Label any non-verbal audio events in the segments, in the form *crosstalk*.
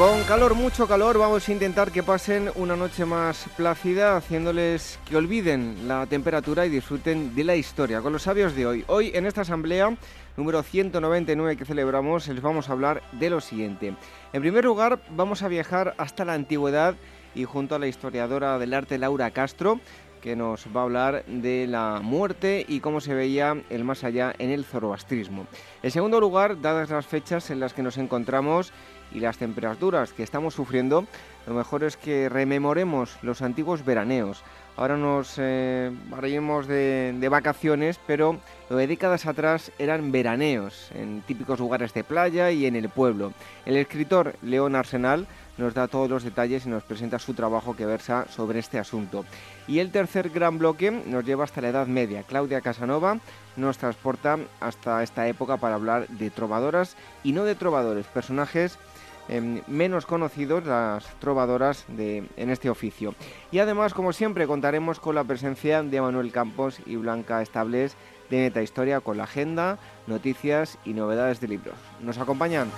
Con calor, mucho calor, vamos a intentar que pasen una noche más plácida, haciéndoles que olviden la temperatura y disfruten de la historia. Con los sabios de hoy, hoy en esta asamblea número 199 que celebramos, les vamos a hablar de lo siguiente. En primer lugar, vamos a viajar hasta la antigüedad y junto a la historiadora del arte Laura Castro, que nos va a hablar de la muerte y cómo se veía el más allá en el zoroastrismo. En segundo lugar, dadas las fechas en las que nos encontramos, y las temperaturas que estamos sufriendo, lo mejor es que rememoremos los antiguos veraneos. Ahora nos eh, de, de, vacaciones, pero lo de décadas atrás eran veraneos en típicos lugares de playa y en el pueblo. El escritor León Arsenal nos da todos los detalles y nos presenta su trabajo que versa sobre este asunto. Y el tercer gran bloque nos lleva hasta la Edad Media. Claudia Casanova nos transporta hasta esta época para hablar de trovadoras y no de trovadores, personajes Em, menos conocidos, las trovadoras de, en este oficio. Y además, como siempre, contaremos con la presencia de Manuel Campos y Blanca Estables de Meta Historia con la agenda, noticias y novedades de libros. ¿Nos acompañan?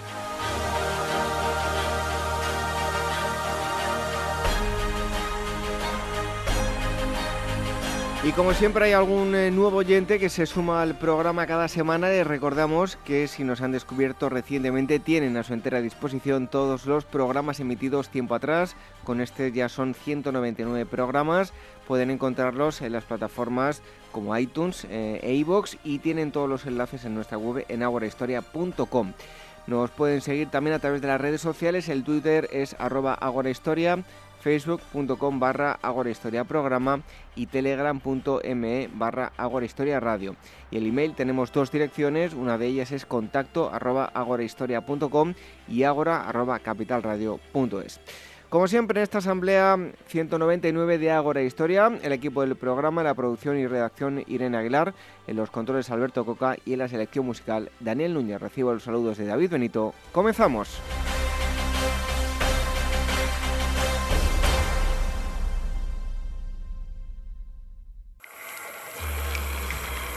Y como siempre hay algún eh, nuevo oyente que se suma al programa cada semana, les recordamos que si nos han descubierto recientemente tienen a su entera disposición todos los programas emitidos tiempo atrás. Con este ya son 199 programas. Pueden encontrarlos en las plataformas como iTunes eh, e iVoox y tienen todos los enlaces en nuestra web en agorahistoria.com. Nos pueden seguir también a través de las redes sociales. El Twitter es arroba agorahistoria facebook.com barra Programa y telegram.me barra Historia Radio. Y el email tenemos dos direcciones, una de ellas es contacto arroba agorahistoria.com y agora arroba capitalradio.es. Como siempre en esta asamblea 199 de Ágora Historia, el equipo del programa, la producción y redacción Irene Aguilar, en los controles Alberto Coca y en la selección musical Daniel Núñez. Recibo los saludos de David Benito. ¡Comenzamos!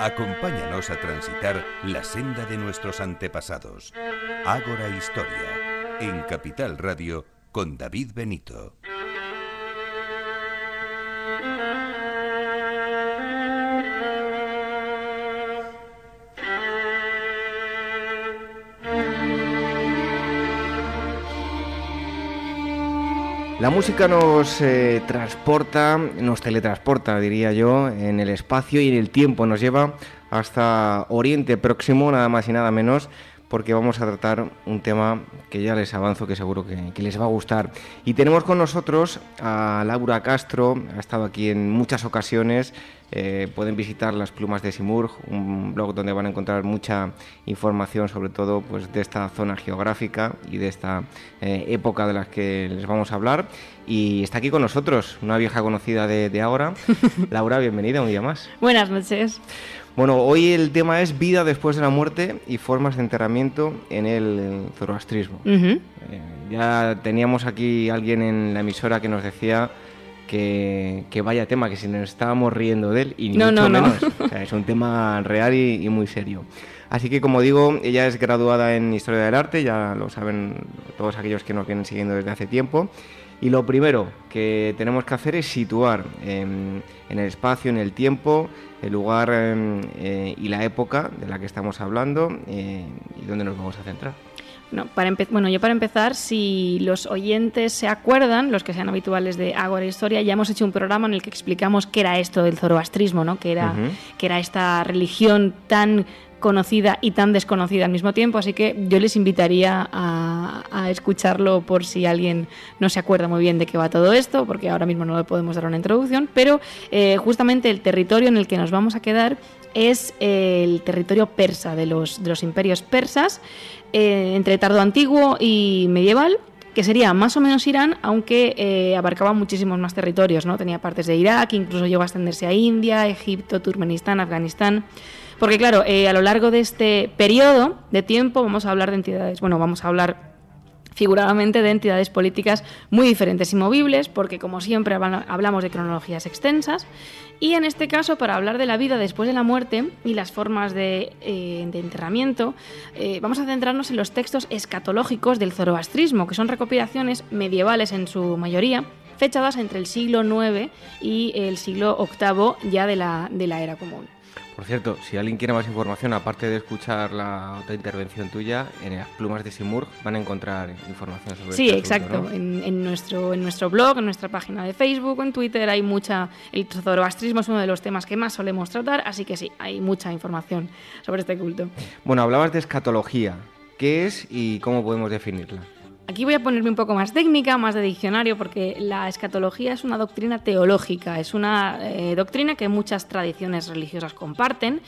Acompáñanos a transitar la senda de nuestros antepasados. Ágora Historia, en Capital Radio, con David Benito. La música nos eh, transporta, nos teletransporta, diría yo, en el espacio y en el tiempo. Nos lleva hasta Oriente Próximo, nada más y nada menos, porque vamos a tratar un tema que ya les avanzo que seguro que, les va a gustar. Y tenemos con nosotros a Laura Castro, ha estado aquí en muchas ocasiones. Eh, pueden visitar las plumas de Simurg, un blog donde van a encontrar mucha información, sobre todo pues, de esta zona geográfica y de esta eh, época de las que les vamos a hablar. Y está aquí con nosotros, una vieja conocida de, de ahora. *laughs* Laura, bienvenida un día más. Buenas noches. Bueno, hoy el tema es vida después de la muerte y formas de enterramiento en el zoroastrismo. Eh, Ya teníamos aquí alguien en la emisora que nos decía que, vaya tema, que si nos estábamos riendo de él, y ni mucho menos. es un tema real y, muy serio. Así que, como digo, ella es graduada en Historia del Arte, ya lo saben todos aquellos que nos vienen siguiendo desde hace tiempo. Y lo primero que tenemos que hacer es situar en el espacio, en el tiempo, el lugar em, eh, y la época de la que estamos hablando eh, y dónde nos vamos a centrar. No, para bueno, yo para empezar, si los oyentes se acuerdan, los que sean habituales de Ágora Historia, ya hemos hecho un programa en el que explicamos qué era esto del zoroastrismo, ¿no? que, era, que era esta religión tan conocida y tan desconocida al mismo tiempo, así que yo les invitaría a, escucharlo por si alguien no se acuerda muy bien de qué va todo esto, porque ahora mismo no le podemos dar una introducción, pero eh, justamente el territorio en el que nos vamos a quedar es el territorio persa, de los, imperios persas, eh, entre tardo antiguo y medieval, que sería más o menos Irán, aunque eh, abarcaba muchísimos más territorios, ¿no? Tenía partes de Irak, incluso llegó a extenderse a India, Egipto, Turkmenistán, Afganistán. Porque claro, eh, a lo largo de este periodo de tiempo vamos a hablar de entidades, bueno, vamos a hablar figuradamente de entidades políticas muy diferentes y movibles, porque como siempre hablamos de cronologías extensas, y en este caso para hablar de la vida después de la muerte y las formas de, eh, enterramiento, eh, vamos a centrarnos en los textos escatológicos del zoroastrismo, que son recopilaciones medievales en su mayoría, fechadas entre el siglo IX y el siglo VIII ya de la, de la era común. Por cierto, si alguien quiere más información, aparte de escuchar la otra intervención tuya, en las plumas de Simur van a encontrar información sobre Sí, este exacto. en, nuestro, en nuestro blog, en nuestra página de Facebook, en Twitter hay mucha... El zoroastrismo es uno de los temas que más solemos tratar, así que sí, hay mucha información sobre este culto. Bueno, hablabas de escatología. ¿Qué es y cómo podemos definirla? Aquí voy a ponerme un poco más técnica, más de diccionario, porque la escatología es una doctrina teológica, es una eh, doctrina que muchas tradiciones religiosas comparten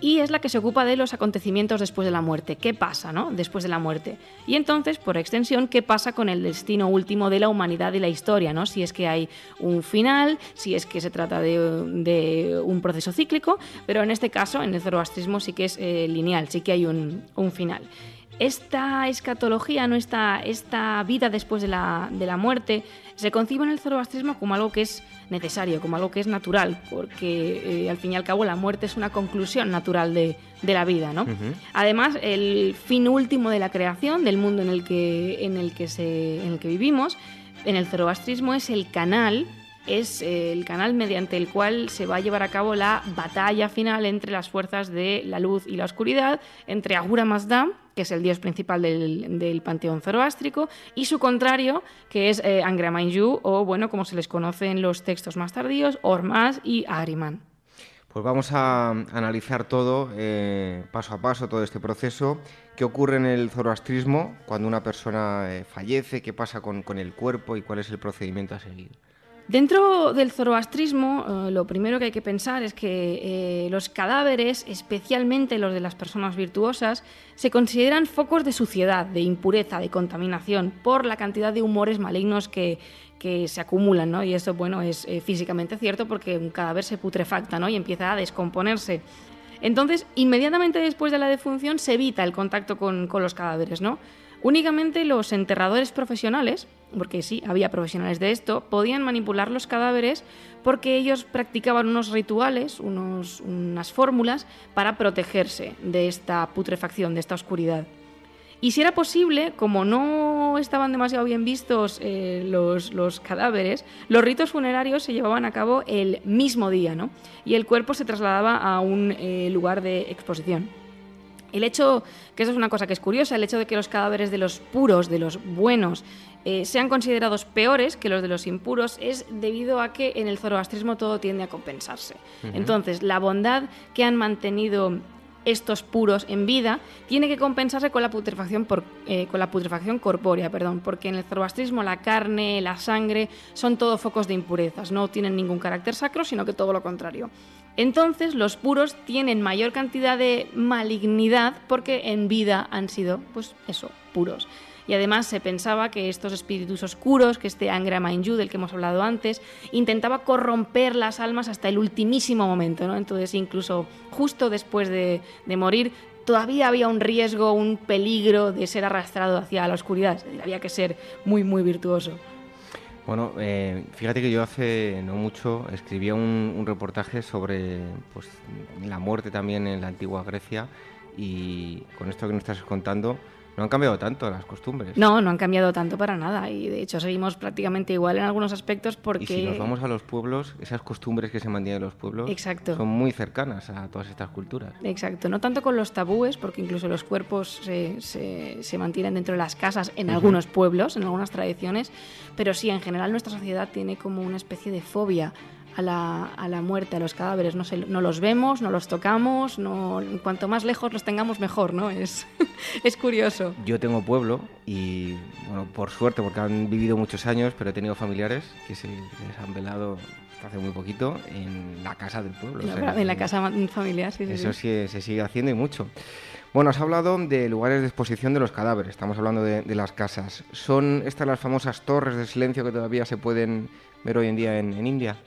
y es la que se ocupa de los acontecimientos después de la muerte. ¿Qué pasa, no? Después de la muerte. Y entonces, por extensión, ¿qué pasa con el destino último de la humanidad y la historia, no? Si es que hay un final, si es que se trata de, un proceso cíclico, pero en este caso, en el zoroastrismo sí que es eh, lineal, sí que hay un, un final esta escatología, ¿no? esta, esta vida después de la, de la, muerte, se concibe en el zoroastrismo como algo que es necesario, como algo que es natural, porque eh, al fin y al cabo la muerte es una conclusión natural de, de la vida. ¿no? Además, el fin último de la creación, del mundo en el que, en el que, se, en el que vivimos, en el zoroastrismo es el canal es eh, el canal mediante el cual se va a llevar a cabo la batalla final entre las fuerzas de la luz y la oscuridad, entre Agura Mazda, que es el dios principal del, panteón zoroástrico, y su contrario, que es eh, o bueno, como se les conoce en los textos más tardíos, Ormas y Agriman. Pues vamos a analizar todo, eh, paso a paso, todo este proceso. ¿Qué ocurre en el zoroastrismo cuando una persona eh, fallece? ¿Qué pasa con, con el cuerpo y cuál es el procedimiento a seguir? Dentro del zoroastrismo, eh, lo primero que hay que pensar es que eh, los cadáveres, especialmente los de las personas virtuosas, se consideran focos de suciedad, de impureza, de contaminación, por la cantidad de humores malignos que, se acumulan, ¿no? Y eso, bueno, es eh, físicamente cierto porque un cadáver se putrefacta, ¿no? Y empieza a descomponerse. Entonces, inmediatamente después de la defunción se evita el contacto con, con los cadáveres, ¿no? Únicamente los enterradores profesionales, porque sí, había profesionales de esto, podían manipular los cadáveres porque ellos practicaban unos rituales, unas fórmulas para protegerse de esta putrefacción, de esta oscuridad. Y si era posible, como no estaban demasiado bien vistos eh, los, cadáveres, los ritos funerarios se llevaban a cabo el mismo día, ¿no? Y el cuerpo se trasladaba a un eh, lugar de exposición. El hecho, que eso es una cosa que es curiosa, el hecho de que los cadáveres de los puros, de los buenos, eh, sean considerados peores que los de los impuros es debido a que en el zoroastrismo todo tiende a compensarse. Entonces, la bondad que han mantenido estos puros en vida tiene que compensarse con la putrefacción por, eh, con la putrefacción corpórea, perdón, porque en el zoroastrismo la carne, la sangre son todos focos de impurezas, no tienen ningún carácter sacro, sino que todo lo contrario. Entonces los puros tienen mayor cantidad de malignidad porque en vida han sido, pues eso, puros. Y además se pensaba que estos espíritus oscuros, que este Angra Mainyu del que hemos hablado antes, intentaba corromper las almas hasta el ultimísimo momento. ¿no? Entonces incluso justo después de, morir todavía había un riesgo, un peligro de ser arrastrado hacia la oscuridad. había que ser muy, muy virtuoso. Bueno, eh, fíjate que yo hace no mucho escribía un, reportaje sobre pues, la muerte también en la antigua Grecia y con esto que nos estás contando, no han cambiado tanto las costumbres. No, no han cambiado tanto para nada y de hecho seguimos prácticamente igual en algunos aspectos porque... Y si nos vamos a los pueblos, esas costumbres que se mantienen en los pueblos Exacto. son muy cercanas a todas estas culturas. Exacto, no tanto con los tabúes, porque incluso los cuerpos se, se, mantienen dentro de las casas en algunos pueblos, en algunas tradiciones, pero sí, en general nuestra sociedad tiene como una especie de fobia a la, a la muerte, a los cadáveres. No, no los vemos, no los tocamos, no, cuanto más lejos los tengamos mejor, ¿no? Es, *laughs* es curioso. Yo tengo pueblo y, bueno, por suerte, porque han vivido muchos años, pero he tenido familiares que se les han velado hace muy poquito en la casa del pueblo. en la casa familiar, sí, sí. Eso sí, se sigue haciendo y mucho. Bueno, has hablado de lugares de exposición de los cadáveres, estamos hablando de, de, las casas. ¿Son estas las famosas torres de silencio que todavía se pueden ver hoy en día en, en India?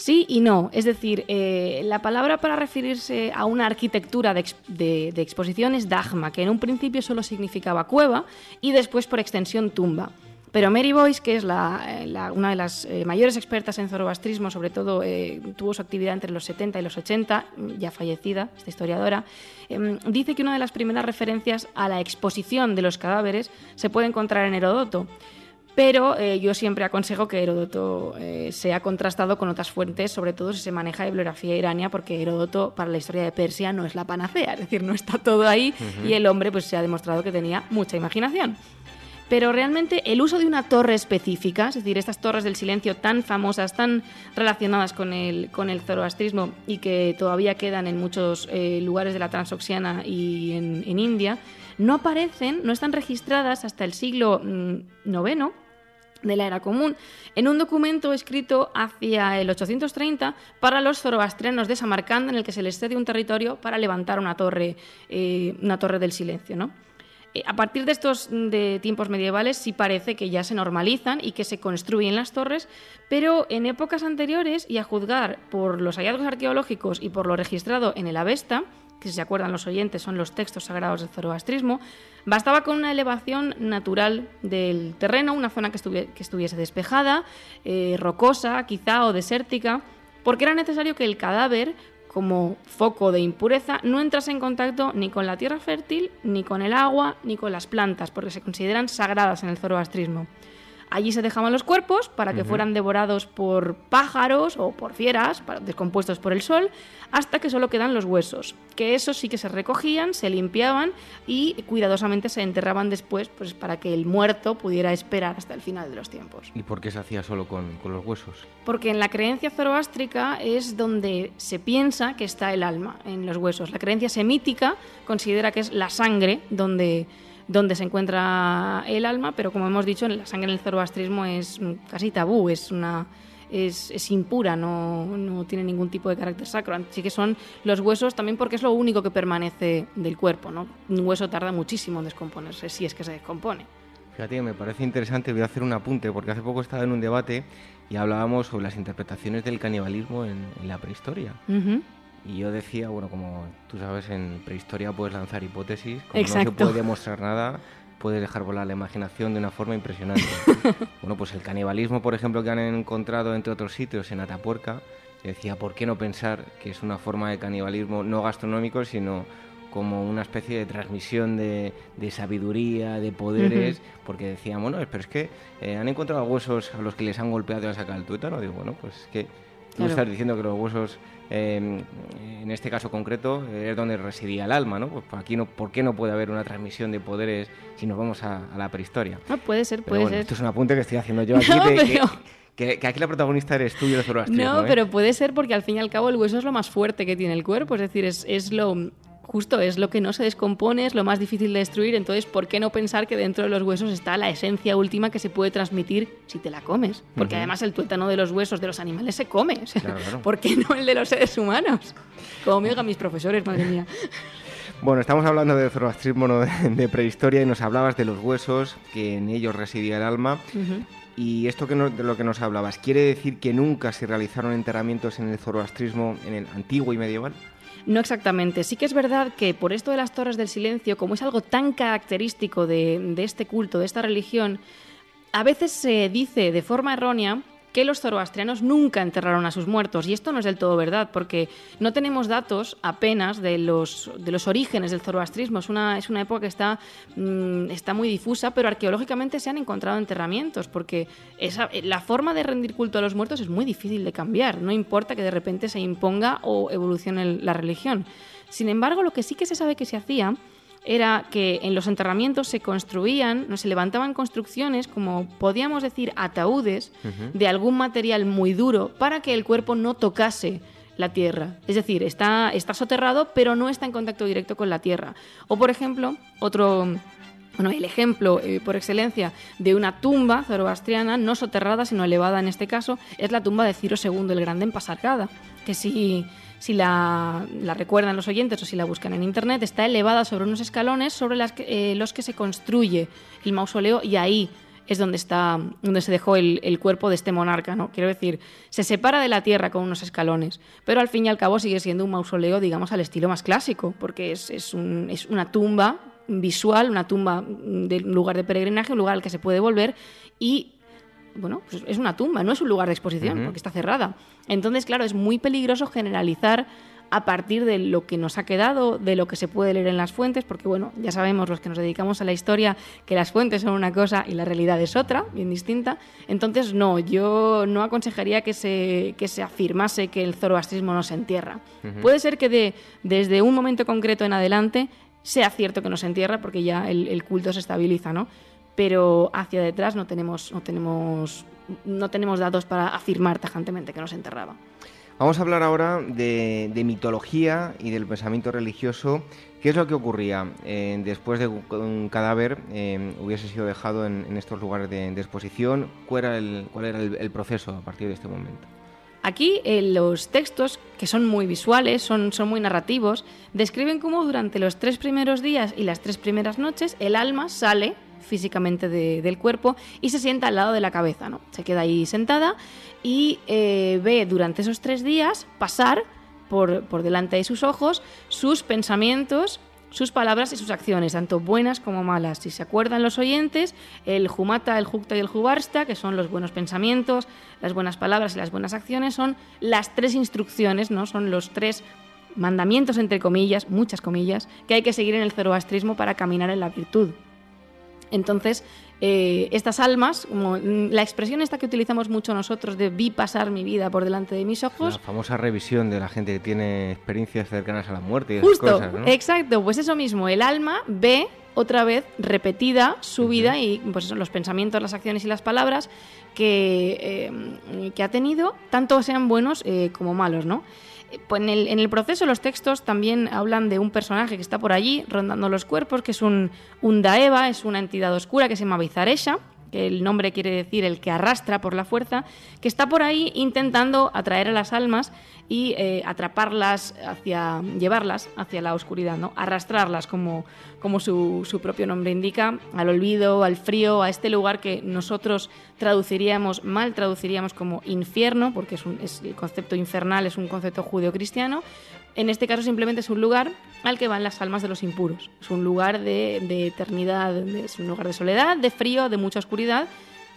Sí y no. Es decir, eh, la palabra para referirse a una arquitectura de, exposición es dagma, que en un principio solo significaba cueva y después por extensión tumba. Pero Mary Boyce, que es una de las eh, mayores expertas en zoroastrismo, sobre todo eh, tuvo su actividad entre los 70 y los 80, ya fallecida, esta historiadora, em, dice que una de las primeras referencias a la exposición de los cadáveres se puede encontrar en Herodoto. Pero eh, yo siempre aconsejo que Heródoto eh, sea contrastado con otras fuentes, sobre todo si se maneja bibliografía irania, porque Heródoto para la historia de Persia no es la panacea, es decir, no está todo ahí y el hombre pues se ha demostrado que tenía mucha imaginación. Pero realmente el uso de una torre específica, es decir, estas torres del silencio tan famosas, tan relacionadas con el, con el zoroastrismo y que todavía quedan en muchos eh, lugares de la Transoxiana y en, en India, no aparecen, no están registradas hasta el siglo IX mm, de la era común, en un documento escrito hacia el 830 para los zoroastrianos de Samarcanda, en el que se les cede un territorio para levantar una torre, eh, una torre del silencio. ¿no? Eh, a partir de estos de tiempos medievales sí parece que ya se normalizan y que se construyen las torres, pero en épocas anteriores, y a juzgar por los hallazgos arqueológicos y por lo registrado en el Avesta, que si se acuerdan los oyentes son los textos sagrados del zoroastrismo, bastaba con una elevación natural del terreno, una zona que, estuviese despejada, eh, rocosa quizá o desértica, porque era necesario que el cadáver, como foco de impureza, no entrase en contacto ni con la tierra fértil, ni con el agua, ni con las plantas, porque se consideran sagradas en el zoroastrismo. Allí se dejaban los cuerpos para que fueran devorados por pájaros o por fieras, descompuestos por el sol, hasta que solo quedan los huesos, que esos sí que se recogían, se limpiaban y cuidadosamente se enterraban después pues, para que el muerto pudiera esperar hasta el final de los tiempos. ¿Y por qué se hacía solo con, con los huesos? Porque en la creencia zoroástrica es donde se piensa que está el alma, en los huesos. La creencia semítica considera que es la sangre donde donde se encuentra el alma, pero como hemos dicho, la sangre en el zoroastrismo es casi tabú, es una es, es, impura, no, no, tiene ningún tipo de carácter sacro. Así que son los huesos también porque es lo único que permanece del cuerpo. ¿no? Un hueso tarda muchísimo en descomponerse, si es que se descompone. Fíjate, me parece interesante, voy a hacer un apunte, porque hace poco estaba en un debate y hablábamos sobre las interpretaciones del canibalismo en, la prehistoria. Y yo decía, bueno, como tú sabes, en prehistoria puedes lanzar hipótesis, como no se puede demostrar nada, puedes dejar volar la imaginación de una forma impresionante. *laughs* bueno, pues el canibalismo, por ejemplo, que han encontrado entre otros sitios en Atapuerca, decía, ¿por qué no pensar que es una forma de canibalismo no gastronómico, sino como una especie de transmisión de, sabiduría, de poderes, porque decían, bueno, pero es que eh, han encontrado huesos a los que les han golpeado y han sacado el tuétano. Digo, bueno, pues es que tú estás diciendo que los huesos Em, en este caso concreto es donde residía el alma, ¿no? Pues aquí no, ¿por qué no puede haber una transmisión de poderes si nos vamos a, la prehistoria? No, puede ser, puede ser. Esto es un apunte que estoy haciendo yo *laughs* aquí. que, aquí la protagonista eres tú y el zoroastrismo. No, pero puede ser porque al fin y al cabo el hueso es lo más fuerte que tiene el cuerpo, es decir, es, es lo justo es lo que no se descompone, es lo más difícil de destruir, entonces ¿por qué no pensar que dentro de los huesos está la esencia última que se puede transmitir si te la comes? Porque además el tuétano de los huesos de los animales se come, ¿por qué no el de los seres humanos? Como me digan mis profesores, madre mía. Bueno, estamos hablando de zoroastrismo *laughs* de, prehistoria y nos hablabas de los huesos, que en ellos residía el alma. Y esto que de lo que nos hablabas, ¿quiere decir que nunca se realizaron enterramientos en el zoroastrismo en el antiguo y medieval? No exactamente. Sí que es verdad que por esto de las torres del silencio, como es algo tan característico de, de este culto, de esta religión, a veces se dice de forma errónea que los zoroastrianos nunca enterraron a sus muertos. Y esto no es del todo verdad, porque no tenemos datos apenas de los, de los orígenes del zoroastrismo. Es una, es una época que está, mm, está muy difusa, pero arqueológicamente se han encontrado enterramientos, porque esa, la forma de rendir culto a los muertos es muy difícil de cambiar. No importa que de repente se imponga o evolucione la religión. Sin embargo, lo que sí que se sabe que se hacía era que en los enterramientos se construían, no se levantaban construcciones, como podíamos decir, ataúdes de algún material muy duro para que el cuerpo no tocase la tierra. Es decir, está, está soterrado, pero no está en contacto directo con la tierra. O, por ejemplo, otro. Bueno, el ejemplo eh, por excelencia de una tumba zoroastriana, no soterrada, sino elevada en este caso, es la tumba de Ciro II el Grande en Pasargada, que si si la, recuerdan los oyentes o si la buscan en internet, está elevada sobre unos escalones sobre eh, los que se construye el mausoleo y ahí es donde está donde se dejó el, cuerpo de este monarca, ¿no? Quiero decir, se separa de la tierra con unos escalones, pero al fin y al cabo sigue siendo un mausoleo, digamos, al estilo más clásico, porque es, es una tumba visual, una tumba de un lugar de peregrinaje, un lugar al que se puede volver y bueno, pues es una tumba, no es un lugar de exposición, porque está cerrada. Entonces, claro, es muy peligroso generalizar a partir de lo que nos ha quedado, de lo que se puede leer en las fuentes, porque bueno, ya sabemos los que nos dedicamos a la historia que las fuentes son una cosa y la realidad es otra, bien distinta. Entonces, no, yo no aconsejaría que se, que se afirmase que el zoroastrismo no se entierra. Puede ser que de, desde un momento concreto en adelante sea cierto que no se entierra porque ya el, el culto se estabiliza, ¿no? Pero hacia detrás no tenemos, no tenemos, no tenemos datos para afirmar tajantemente que nos enterraba. Vamos a hablar ahora de, mitología y del pensamiento religioso. ¿Qué es lo que ocurría eh, después de que un cadáver eh, hubiese sido dejado en, estos lugares de, exposición? ¿Cuál era, el, cuál era el, proceso a partir de este momento? Aquí eh, los textos, que son muy visuales, son, son muy narrativos, describen cómo durante los tres primeros días y las tres primeras noches el alma sale físicamente del cuerpo y se sienta al lado de la cabeza, ¿no? Se queda ahí sentada y eh, ve durante esos tres días pasar por, por delante de sus ojos sus pensamientos, sus palabras y sus acciones, tanto buenas como malas. Si se acuerdan los oyentes, el jumata, el jukta y el jubarsta, que son los buenos pensamientos, las buenas palabras y las buenas acciones, son las tres instrucciones, ¿no? Son los tres mandamientos, entre comillas, muchas comillas, que hay que seguir en el zoroastrismo para caminar en la virtud. Entonces, eh, estas almas, como la expresión esta que utilizamos mucho nosotros de vi pasar mi vida por delante de mis ojos. La famosa revisión de la gente que tiene experiencias cercanas a la muerte y esas cosas, exacto, pues eso mismo, el alma ve otra vez repetida su vida y pues los pensamientos, las acciones y las palabras que, eh, que ha tenido, tanto sean buenos eh, como malos, ¿no? Pues en el, proceso los textos también hablan de un personaje que está por allí rondando los cuerpos, que es un, un Daeva, es una entidad oscura que se llama Bizaresha, que el nombre quiere decir el que arrastra por la fuerza, que está por ahí intentando atraer a las almas y eh, atraparlas hacia, llevarlas hacia la oscuridad, ¿no? arrastrarlas, como, como su, su, propio nombre indica, al olvido, al frío, a este lugar que nosotros traduciríamos, mal traduciríamos como infierno, porque es, un, es el concepto infernal es un concepto judeocristiano, en este caso simplemente es un lugar al que van las almas de los impuros. Es un lugar de, eternidad, es un lugar de soledad, de frío, de mucha oscuridad,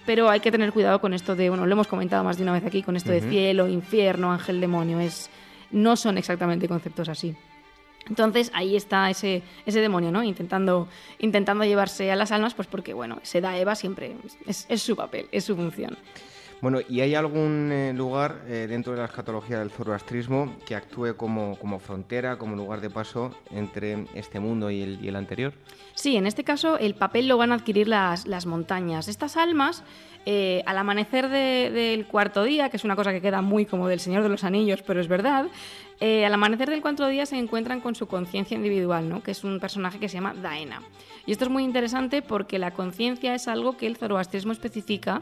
pero hay que tener cuidado con esto de, bueno, lo hemos comentado más de una vez aquí, con esto de cielo, infierno, ángel, demonio. Es, no son exactamente conceptos así. Entonces ahí está ese, ese demonio, ¿no? Intentando, intentando llevarse a las almas, pues porque, bueno, se da Eva siempre, es, es su papel, es su función. Bueno, ¿y hay algún eh, lugar eh, dentro de la escatología del zoroastrismo que actúe como, como, frontera, como lugar de paso entre este mundo y el, y el anterior? Sí, en este caso el papel lo van a adquirir las, las montañas. Estas almas, eh, al amanecer del cuarto día, que es una cosa que queda muy como del Señor de los Anillos, pero es verdad, al amanecer del cuarto día se encuentran con su conciencia individual, ¿no? que es un personaje que se llama Daena. Y esto es muy interesante porque la conciencia es algo que el zoroastrismo especifica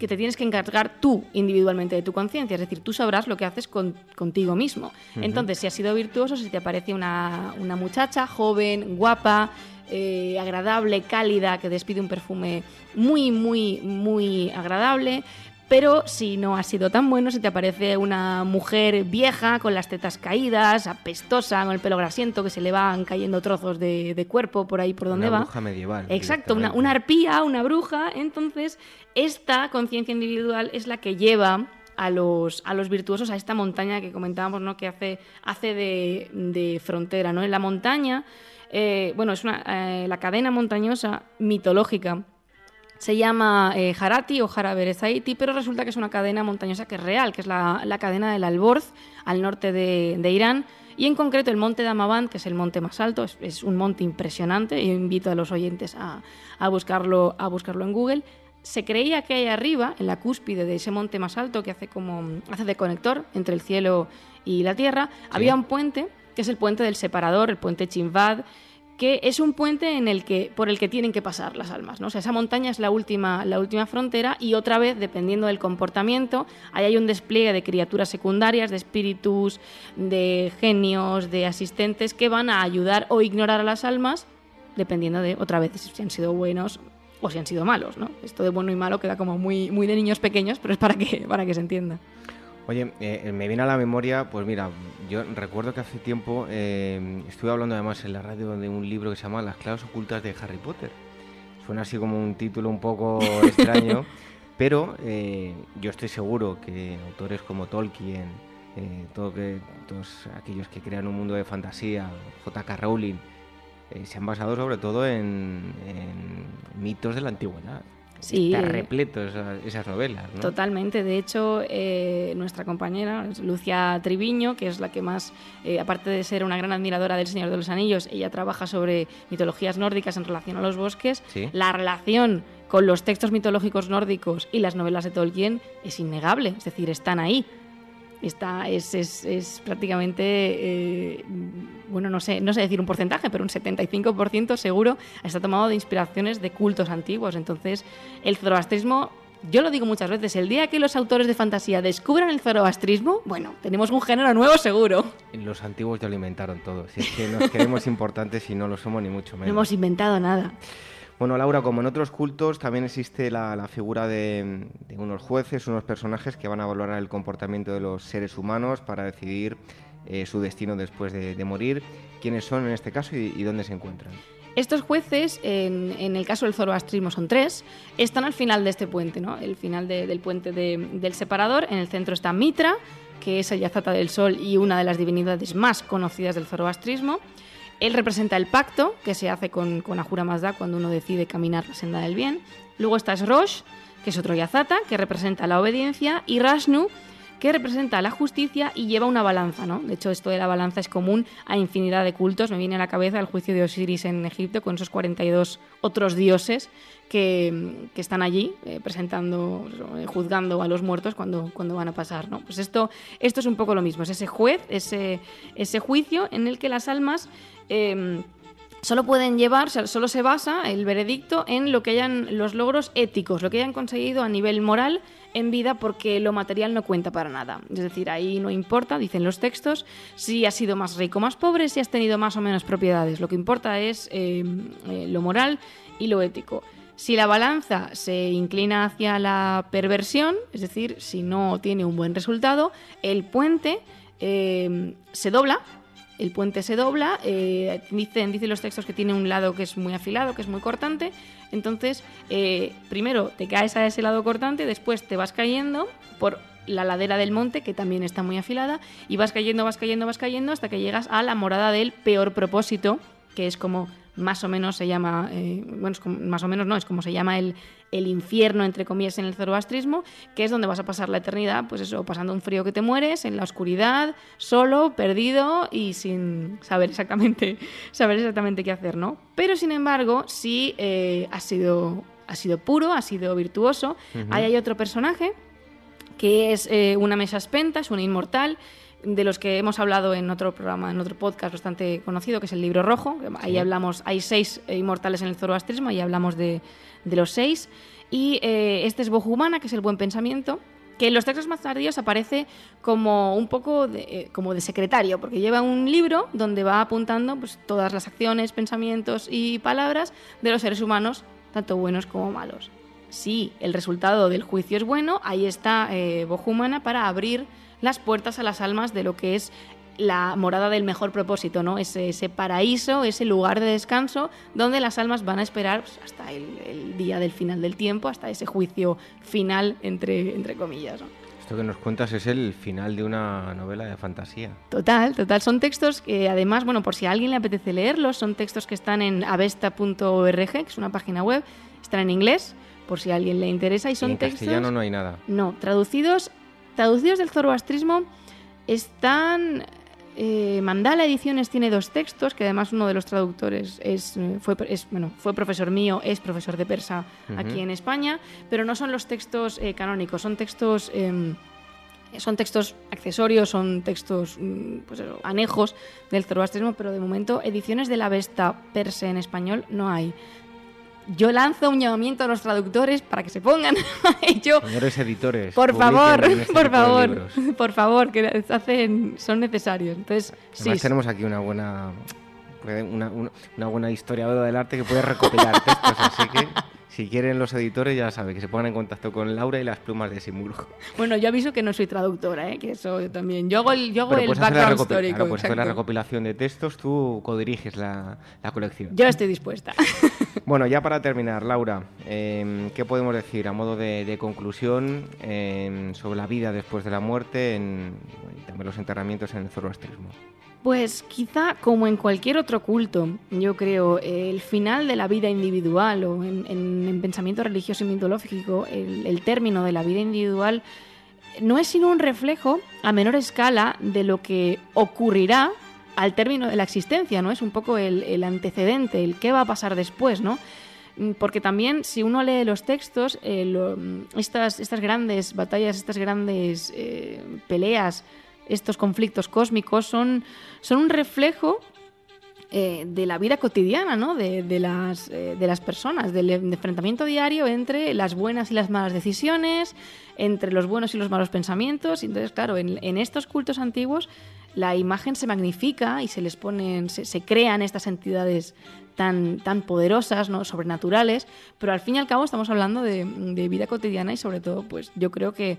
que te tienes que encargar tú individualmente de tu conciencia, es decir, tú sabrás lo que haces contigo mismo. Entonces, si has sido virtuoso, si te aparece una, muchacha joven, guapa, eh, agradable, cálida, que despide un perfume muy, muy, muy agradable, Pero si no ha sido tan bueno, si te aparece una mujer vieja con las tetas caídas, apestosa, con el pelo grasiento, que se le van cayendo trozos de, cuerpo por ahí por donde va. Una bruja medieval. Exacto, una, una arpía, una bruja. Entonces, esta conciencia individual es la que lleva a los, a los virtuosos a esta montaña que comentábamos, ¿no? que hace, hace de, frontera. ¿no? En la montaña, eh, bueno, es una, eh, la cadena montañosa mitológica se llama eh, Harati o Jaraberezaiti, pero resulta que es una cadena montañosa que es real, que es la, cadena del Alborz, al norte de, Irán, y en concreto el monte de que es el monte más alto, es, un monte impresionante, y invito a los oyentes a, buscarlo, a buscarlo en Google. Se creía que ahí arriba, en la cúspide de ese monte más alto que hace, como, hace de conector entre el cielo y la tierra, había un puente, que es el puente del separador, el puente Chinvad, que es un puente en el que, por el que tienen que pasar las almas. ¿no? O sea, esa montaña es la última, la última frontera y otra vez, dependiendo del comportamiento, ahí hay un despliegue de criaturas secundarias, de espíritus, de genios, de asistentes que van a ayudar o ignorar a las almas, dependiendo de, otra vez, si han sido buenos o si han sido malos. ¿no? Esto de bueno y malo queda como muy, muy de niños pequeños, pero es para que, para que se entienda. Oye, eh, me viene a la memoria, pues mira, yo recuerdo que hace tiempo eh, estuve hablando además en la radio de un libro que se llama Las claves ocultas de Harry Potter. Suena así como un título un poco *laughs* extraño, pero eh, yo estoy seguro que autores como Tolkien, todo que, todos aquellos que crean un mundo de fantasía, J.K. Rowling, se han basado sobre todo en mitos de la antigüedad. Sí, está repleto esas, novelas. ¿no? Totalmente. De hecho, eh, nuestra compañera, Lucia Triviño, que es la que más, eh, aparte de ser una gran admiradora del Señor de los Anillos, ella trabaja sobre mitologías nórdicas en relación a los bosques. La relación con los textos mitológicos nórdicos y las novelas de Tolkien es innegable, es decir, están ahí está, es, es, es prácticamente, eh, bueno, no sé, no sé decir un porcentaje, pero un 75% seguro está tomado de inspiraciones de cultos antiguos. Entonces, el zoroastrismo yo lo digo muchas veces, el día que los autores de fantasía descubran el zoroastrismo, bueno, tenemos un género nuevo seguro. Los antiguos ya lo inventaron todo. Si es que nos queremos *laughs* importantes y no lo somos ni mucho menos. No hemos inventado nada. Bueno, Laura, como en otros cultos, también existe la, figura de, unos jueces, unos personajes que van a valorar el comportamiento de los seres humanos para decidir eh, su destino después de, morir. ¿Quiénes son en este caso y, dónde se encuentran? Estos jueces, en, el caso del zoroastrismo son tres, están al final de este puente, ¿no? el final del puente del separador. En el centro está Mitra, que es el Yazata del Sol y una de las divinidades más conocidas del zoroastrismo. Él representa el pacto que se hace con, con Ahura Mazda cuando uno decide caminar la senda del bien. Luego está Rosh, que es otro Yazata, que representa la obediencia, y Rashnu, que representa la justicia y lleva una balanza, ¿no? De hecho, esto de la balanza es común a infinidad de cultos. Me viene a la cabeza el juicio de Osiris en Egipto con esos 42 otros dioses que, están allí eh, presentando, eh, juzgando a los muertos cuando, cuando van a pasar, ¿no? Pues esto, esto es un poco lo mismo, es ese juez, ese, ese juicio en el que las almas Em, solo pueden llevar, solo se basa el veredicto en lo que hayan los logros éticos, lo que hayan conseguido a nivel moral en vida porque lo material no cuenta para nada. Es decir, ahí no importa, dicen los textos, si has sido más rico o más pobre, si has tenido más o menos propiedades. Lo que importa es em, eh, lo moral y lo ético. Si la balanza se inclina hacia la perversión, es decir, si no tiene un buen resultado, el puente em, se dobla el puente se dobla, eh, dicen, los textos que tiene un lado que es muy afilado, que es muy cortante, entonces eh, primero te caes a ese lado cortante, después te vas cayendo por la ladera del monte, que también está muy afilada, y vas cayendo, vas cayendo, vas cayendo hasta que llegas a la morada del peor propósito, que es como más o menos se llama, eh, bueno, más o menos no, es como se llama el, el infierno, entre comillas, en el zoroastrismo, que es donde vas a pasar la eternidad, pues eso, pasando un frío que te mueres, en la oscuridad, solo, perdido y sin saber exactamente, *laughs* saber exactamente qué hacer, ¿no? Pero, sin embargo, sí eh, ha, sido, ha sido puro, ha sido virtuoso. Ahí hay otro personaje que es eh, una mesa espenta, es un inmortal, de los que hemos hablado en otro programa, en otro podcast bastante conocido, que es el libro rojo. Ahí hablamos, hay seis inmortales en el zoroastrismo, ahí hablamos de, los seis. Y eh, este es Bohumana, que es el buen pensamiento, que en los textos más tardíos aparece como un poco de, eh, como de secretario, porque lleva un libro donde va apuntando pues, todas las acciones, pensamientos y palabras de los seres humanos, tanto buenos como malos. Si el resultado del juicio es bueno, ahí está eh, Bohumana para abrir las puertas a las almas de lo que es la morada del mejor propósito, ¿no? Ese, ese paraíso, ese lugar de descanso donde las almas van a esperar pues, hasta el, día del final del tiempo, hasta ese juicio final, entre, entre comillas. Esto que nos cuentas es el final de una novela de fantasía. Total, total. Son textos que además, bueno, por si a alguien le apetece leerlos, son textos que están en avesta.org, que es una página web, están en inglés, por si a alguien le interesa, y son en textos... castellano no hay nada. No, traducidos, traducidos del zoroastrismo están eh, Mandala Ediciones tiene dos textos, que además uno de los traductores es, eh, fue, bueno, fue profesor mío, es profesor de persa aquí en España, pero no son los textos eh, canónicos, son textos... Em, son textos accesorios, son textos mm, pues anejos del zoroastrismo, pero de momento ediciones de la Vesta persa en español no hay yo lanzo un llamamiento a los traductores para que se pongan *laughs* a ello. Señores editores. Por favor, este por favor, *laughs* por favor, que hacen, son necesarios. Entonces, Además tenemos aquí una buena, una, una buena historiadora del arte que puede recopilar *laughs* textos, así que si quieren los editores, ya saben, que se pongan en contacto con Laura y las plumas de Simurgo. Bueno, yo aviso que no soy traductora, ¿eh? que eso también. Yo hago el, yo hago el background histórico. Claro, pues la recopilación de textos, tú codiriges la, la colección. Yo estoy dispuesta. Bueno, ya para terminar, Laura, em, ¿qué podemos decir a modo de, conclusión em, sobre la vida después de la muerte en, y también los enterramientos en el zoroastrismo? Pues quizá como en cualquier otro culto, yo creo, el final de la vida individual o en, pensamiento religioso y mitológico, el, término de la vida individual no es sino un reflejo a menor escala de lo que ocurrirá al término de la existencia, ¿no? Es un poco el, antecedente, el qué va a pasar después, ¿no? Porque también si uno lee los textos, eh, estas, estas grandes batallas, estas grandes eh, peleas, estos conflictos cósmicos son, son un reflejo eh, de la vida cotidiana, ¿no? de, las, de las personas, del enfrentamiento diario entre las buenas y las malas decisiones, entre los buenos y los malos pensamientos. Entonces, claro, en, estos cultos antiguos la imagen se magnifica y se les ponen, se, crean estas entidades tan, tan poderosas, ¿no? sobrenaturales, pero al fin y al cabo estamos hablando de, de vida cotidiana y sobre todo, pues yo creo que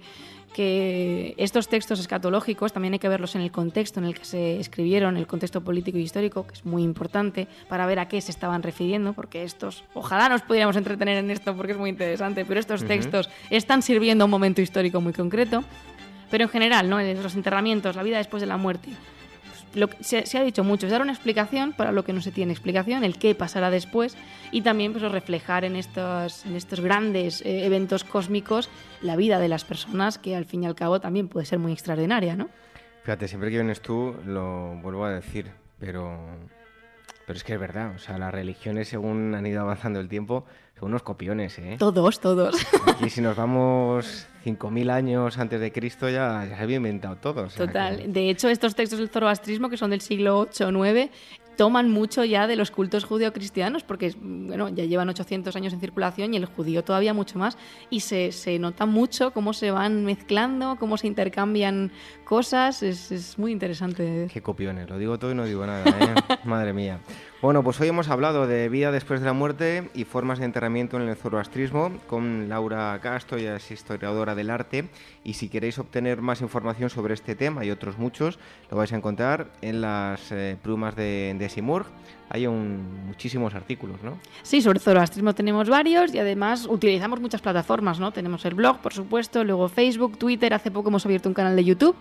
que estos textos escatológicos también hay que verlos en el contexto en el que se escribieron, el contexto político y histórico, que es muy importante para ver a qué se estaban refiriendo, porque estos, ojalá nos pudiéramos entretener en esto porque es muy interesante, pero estos textos están sirviendo a un momento histórico muy concreto. Pero en general, ¿no? los enterramientos, la vida después de la muerte, lo, se, se, ha dicho mucho, es dar una explicación para lo que no se tiene explicación, el qué pasará después y también pues, reflejar en estos, en estos grandes eh, eventos cósmicos la vida de las personas que al fin y al cabo también puede ser muy extraordinaria, ¿no? Fíjate, siempre que vienes tú lo vuelvo a decir, pero, pero es que es verdad, o sea, las religiones según han ido avanzando el tiempo son unos copiones, ¿eh? Todos, todos. Y si nos vamos 5.000 años antes de Cristo ya, ya se había inventado todo. Total. De hecho, estos textos del zoroastrismo, que son del siglo 8 o 9, toman mucho ya de los cultos judeocristianos, porque bueno, ya llevan 800 años en circulación y el judío todavía mucho más, y se, se nota mucho cómo se van mezclando, cómo se intercambian cosas, es, es muy interesante. Qué copiones, lo digo todo y no digo nada, ¿eh? *laughs* madre mía. Bueno, pues hoy hemos hablado de vida después de la muerte y formas de enterramiento en el zoroastrismo con Laura Castro, ella es historiadora del arte. Y si queréis obtener más información sobre este tema y otros muchos, lo vais a encontrar en las eh, plumas de, de Simurg. Hay un, muchísimos artículos, ¿no? Sí, sobre zoroastrismo tenemos varios y además utilizamos muchas plataformas, ¿no? Tenemos el blog, por supuesto, luego Facebook, Twitter. Hace poco hemos abierto un canal de YouTube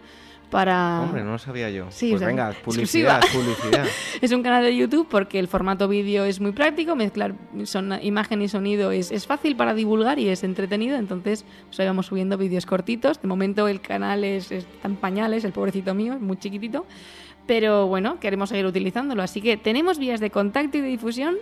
para... Hombre, no lo sabía yo. Sí, pues venga, publicidad, *laughs* publicidad. es un canal de YouTube porque el formato vídeo es muy práctico, mezclar son, imagen y sonido es, es, fácil para divulgar y es entretenido, entonces pues ahí vamos subiendo vídeos cortitos. De momento el canal es, está en pañales, el pobrecito mío, es muy chiquitito, pero bueno, queremos seguir utilizándolo, así que tenemos vías de contacto y de difusión,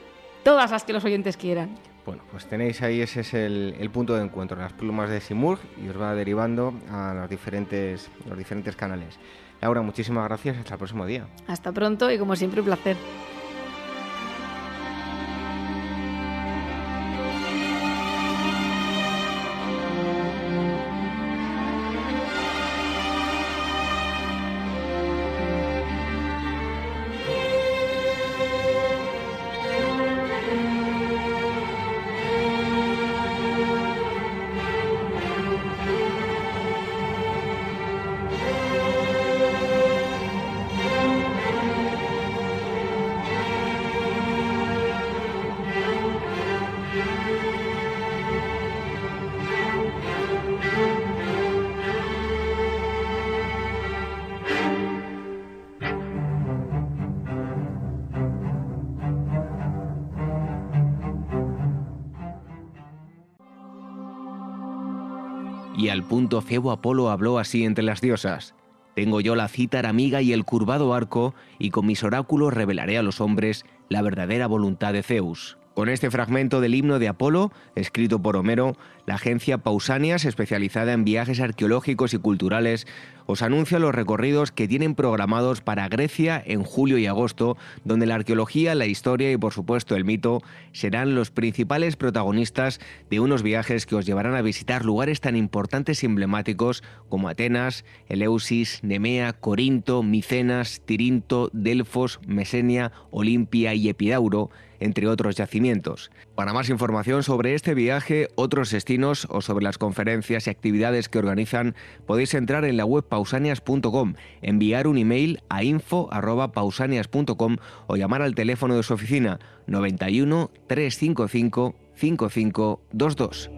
todas las que los oyentes quieran. Bueno, pues tenéis ahí, ese es el, punto de encuentro, las plumas de Simurg y os va derivando a los diferentes, los diferentes canales. Laura, muchísimas gracias, hasta el próximo día. Hasta pronto y como siempre un placer. Punto Febo Apolo habló así entre las diosas. Tengo yo la cítara amiga y el curvado arco, y con mis oráculos revelaré a los hombres la verdadera voluntad de Zeus. Con este fragmento del himno de Apolo, escrito por Homero, la agencia Pausanias, especializada en viajes arqueológicos y culturales, os anuncia los recorridos que tienen programados para Grecia en julio y agosto, donde la arqueología, la historia y por supuesto el mito serán los principales protagonistas de unos viajes que os llevarán a visitar lugares tan importantes y emblemáticos como Atenas, Eleusis, Nemea, Corinto, Micenas, Tirinto, Delfos, Mesenia, Olimpia y Epidauro, entre otros yacimientos. Para más información sobre este viaje, otros destinos o sobre las conferencias y actividades que organizan, podéis entrar en la web pausanias.com, enviar un email a info@pausanias.com o llamar al teléfono de su oficina 91 355 5522.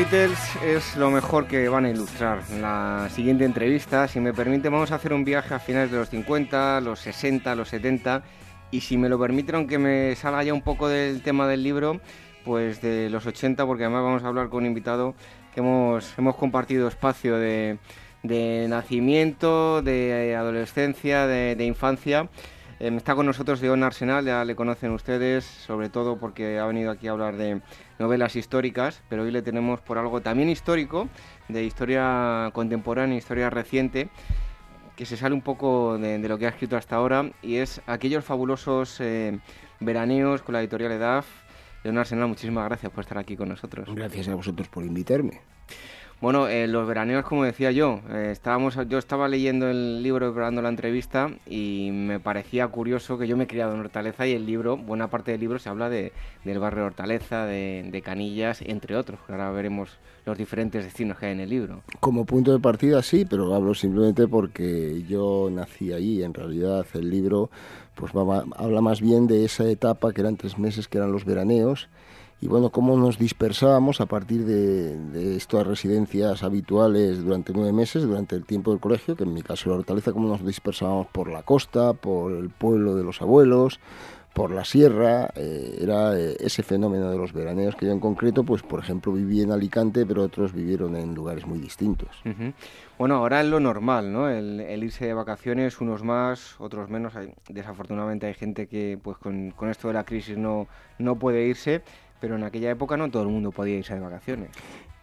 Beatles es lo mejor que van a ilustrar la siguiente entrevista. Si me permite, vamos a hacer un viaje a finales de los 50, los 60, los 70. Y si me lo permiten, aunque me salga ya un poco del tema del libro, pues de los 80, porque además vamos a hablar con un invitado que hemos, hemos compartido espacio de, nacimiento, de adolescencia, de, de infancia. Eh, está con nosotros León Arsenal, ya le conocen ustedes, sobre todo porque ha venido aquí a hablar de novelas históricas, pero hoy le tenemos por algo también histórico, de historia contemporánea, historia reciente, que se sale un poco de, lo que ha escrito hasta ahora, y es aquellos fabulosos eh, veraneos con la editorial EDAF. León Arsenal, muchísimas gracias por estar aquí con nosotros. Gracias a vosotros por invitarme. Bueno, eh, los veraneos, como decía yo, eh, estábamos, yo estaba leyendo el libro, preparando la entrevista y me parecía curioso que yo me he criado en Hortaleza y el libro, buena parte del libro se habla de, del barrio de Hortaleza, de, Canillas, entre otros. Ahora veremos los diferentes destinos que hay en el libro. Como punto de partida sí, pero hablo simplemente porque yo nací allí. En realidad el libro pues habla más bien de esa etapa que eran tres meses, que eran los veraneos y bueno, cómo nos dispersábamos a partir de, estas residencias habituales durante nueve meses, durante el tiempo del colegio, que en mi caso la hortaleza, cómo nos dispersábamos por la costa, por el pueblo de los abuelos, por la sierra, eh, era eh, ese fenómeno de los veraneos que yo en concreto, pues por ejemplo viví en Alicante, pero otros vivieron en lugares muy distintos. Bueno, ahora es lo normal, ¿no? El, irse de vacaciones, unos más, otros menos. desafortunadamente hay gente que pues con, con esto de la crisis no, no puede irse pero en aquella época no todo el mundo podía irse de vacaciones.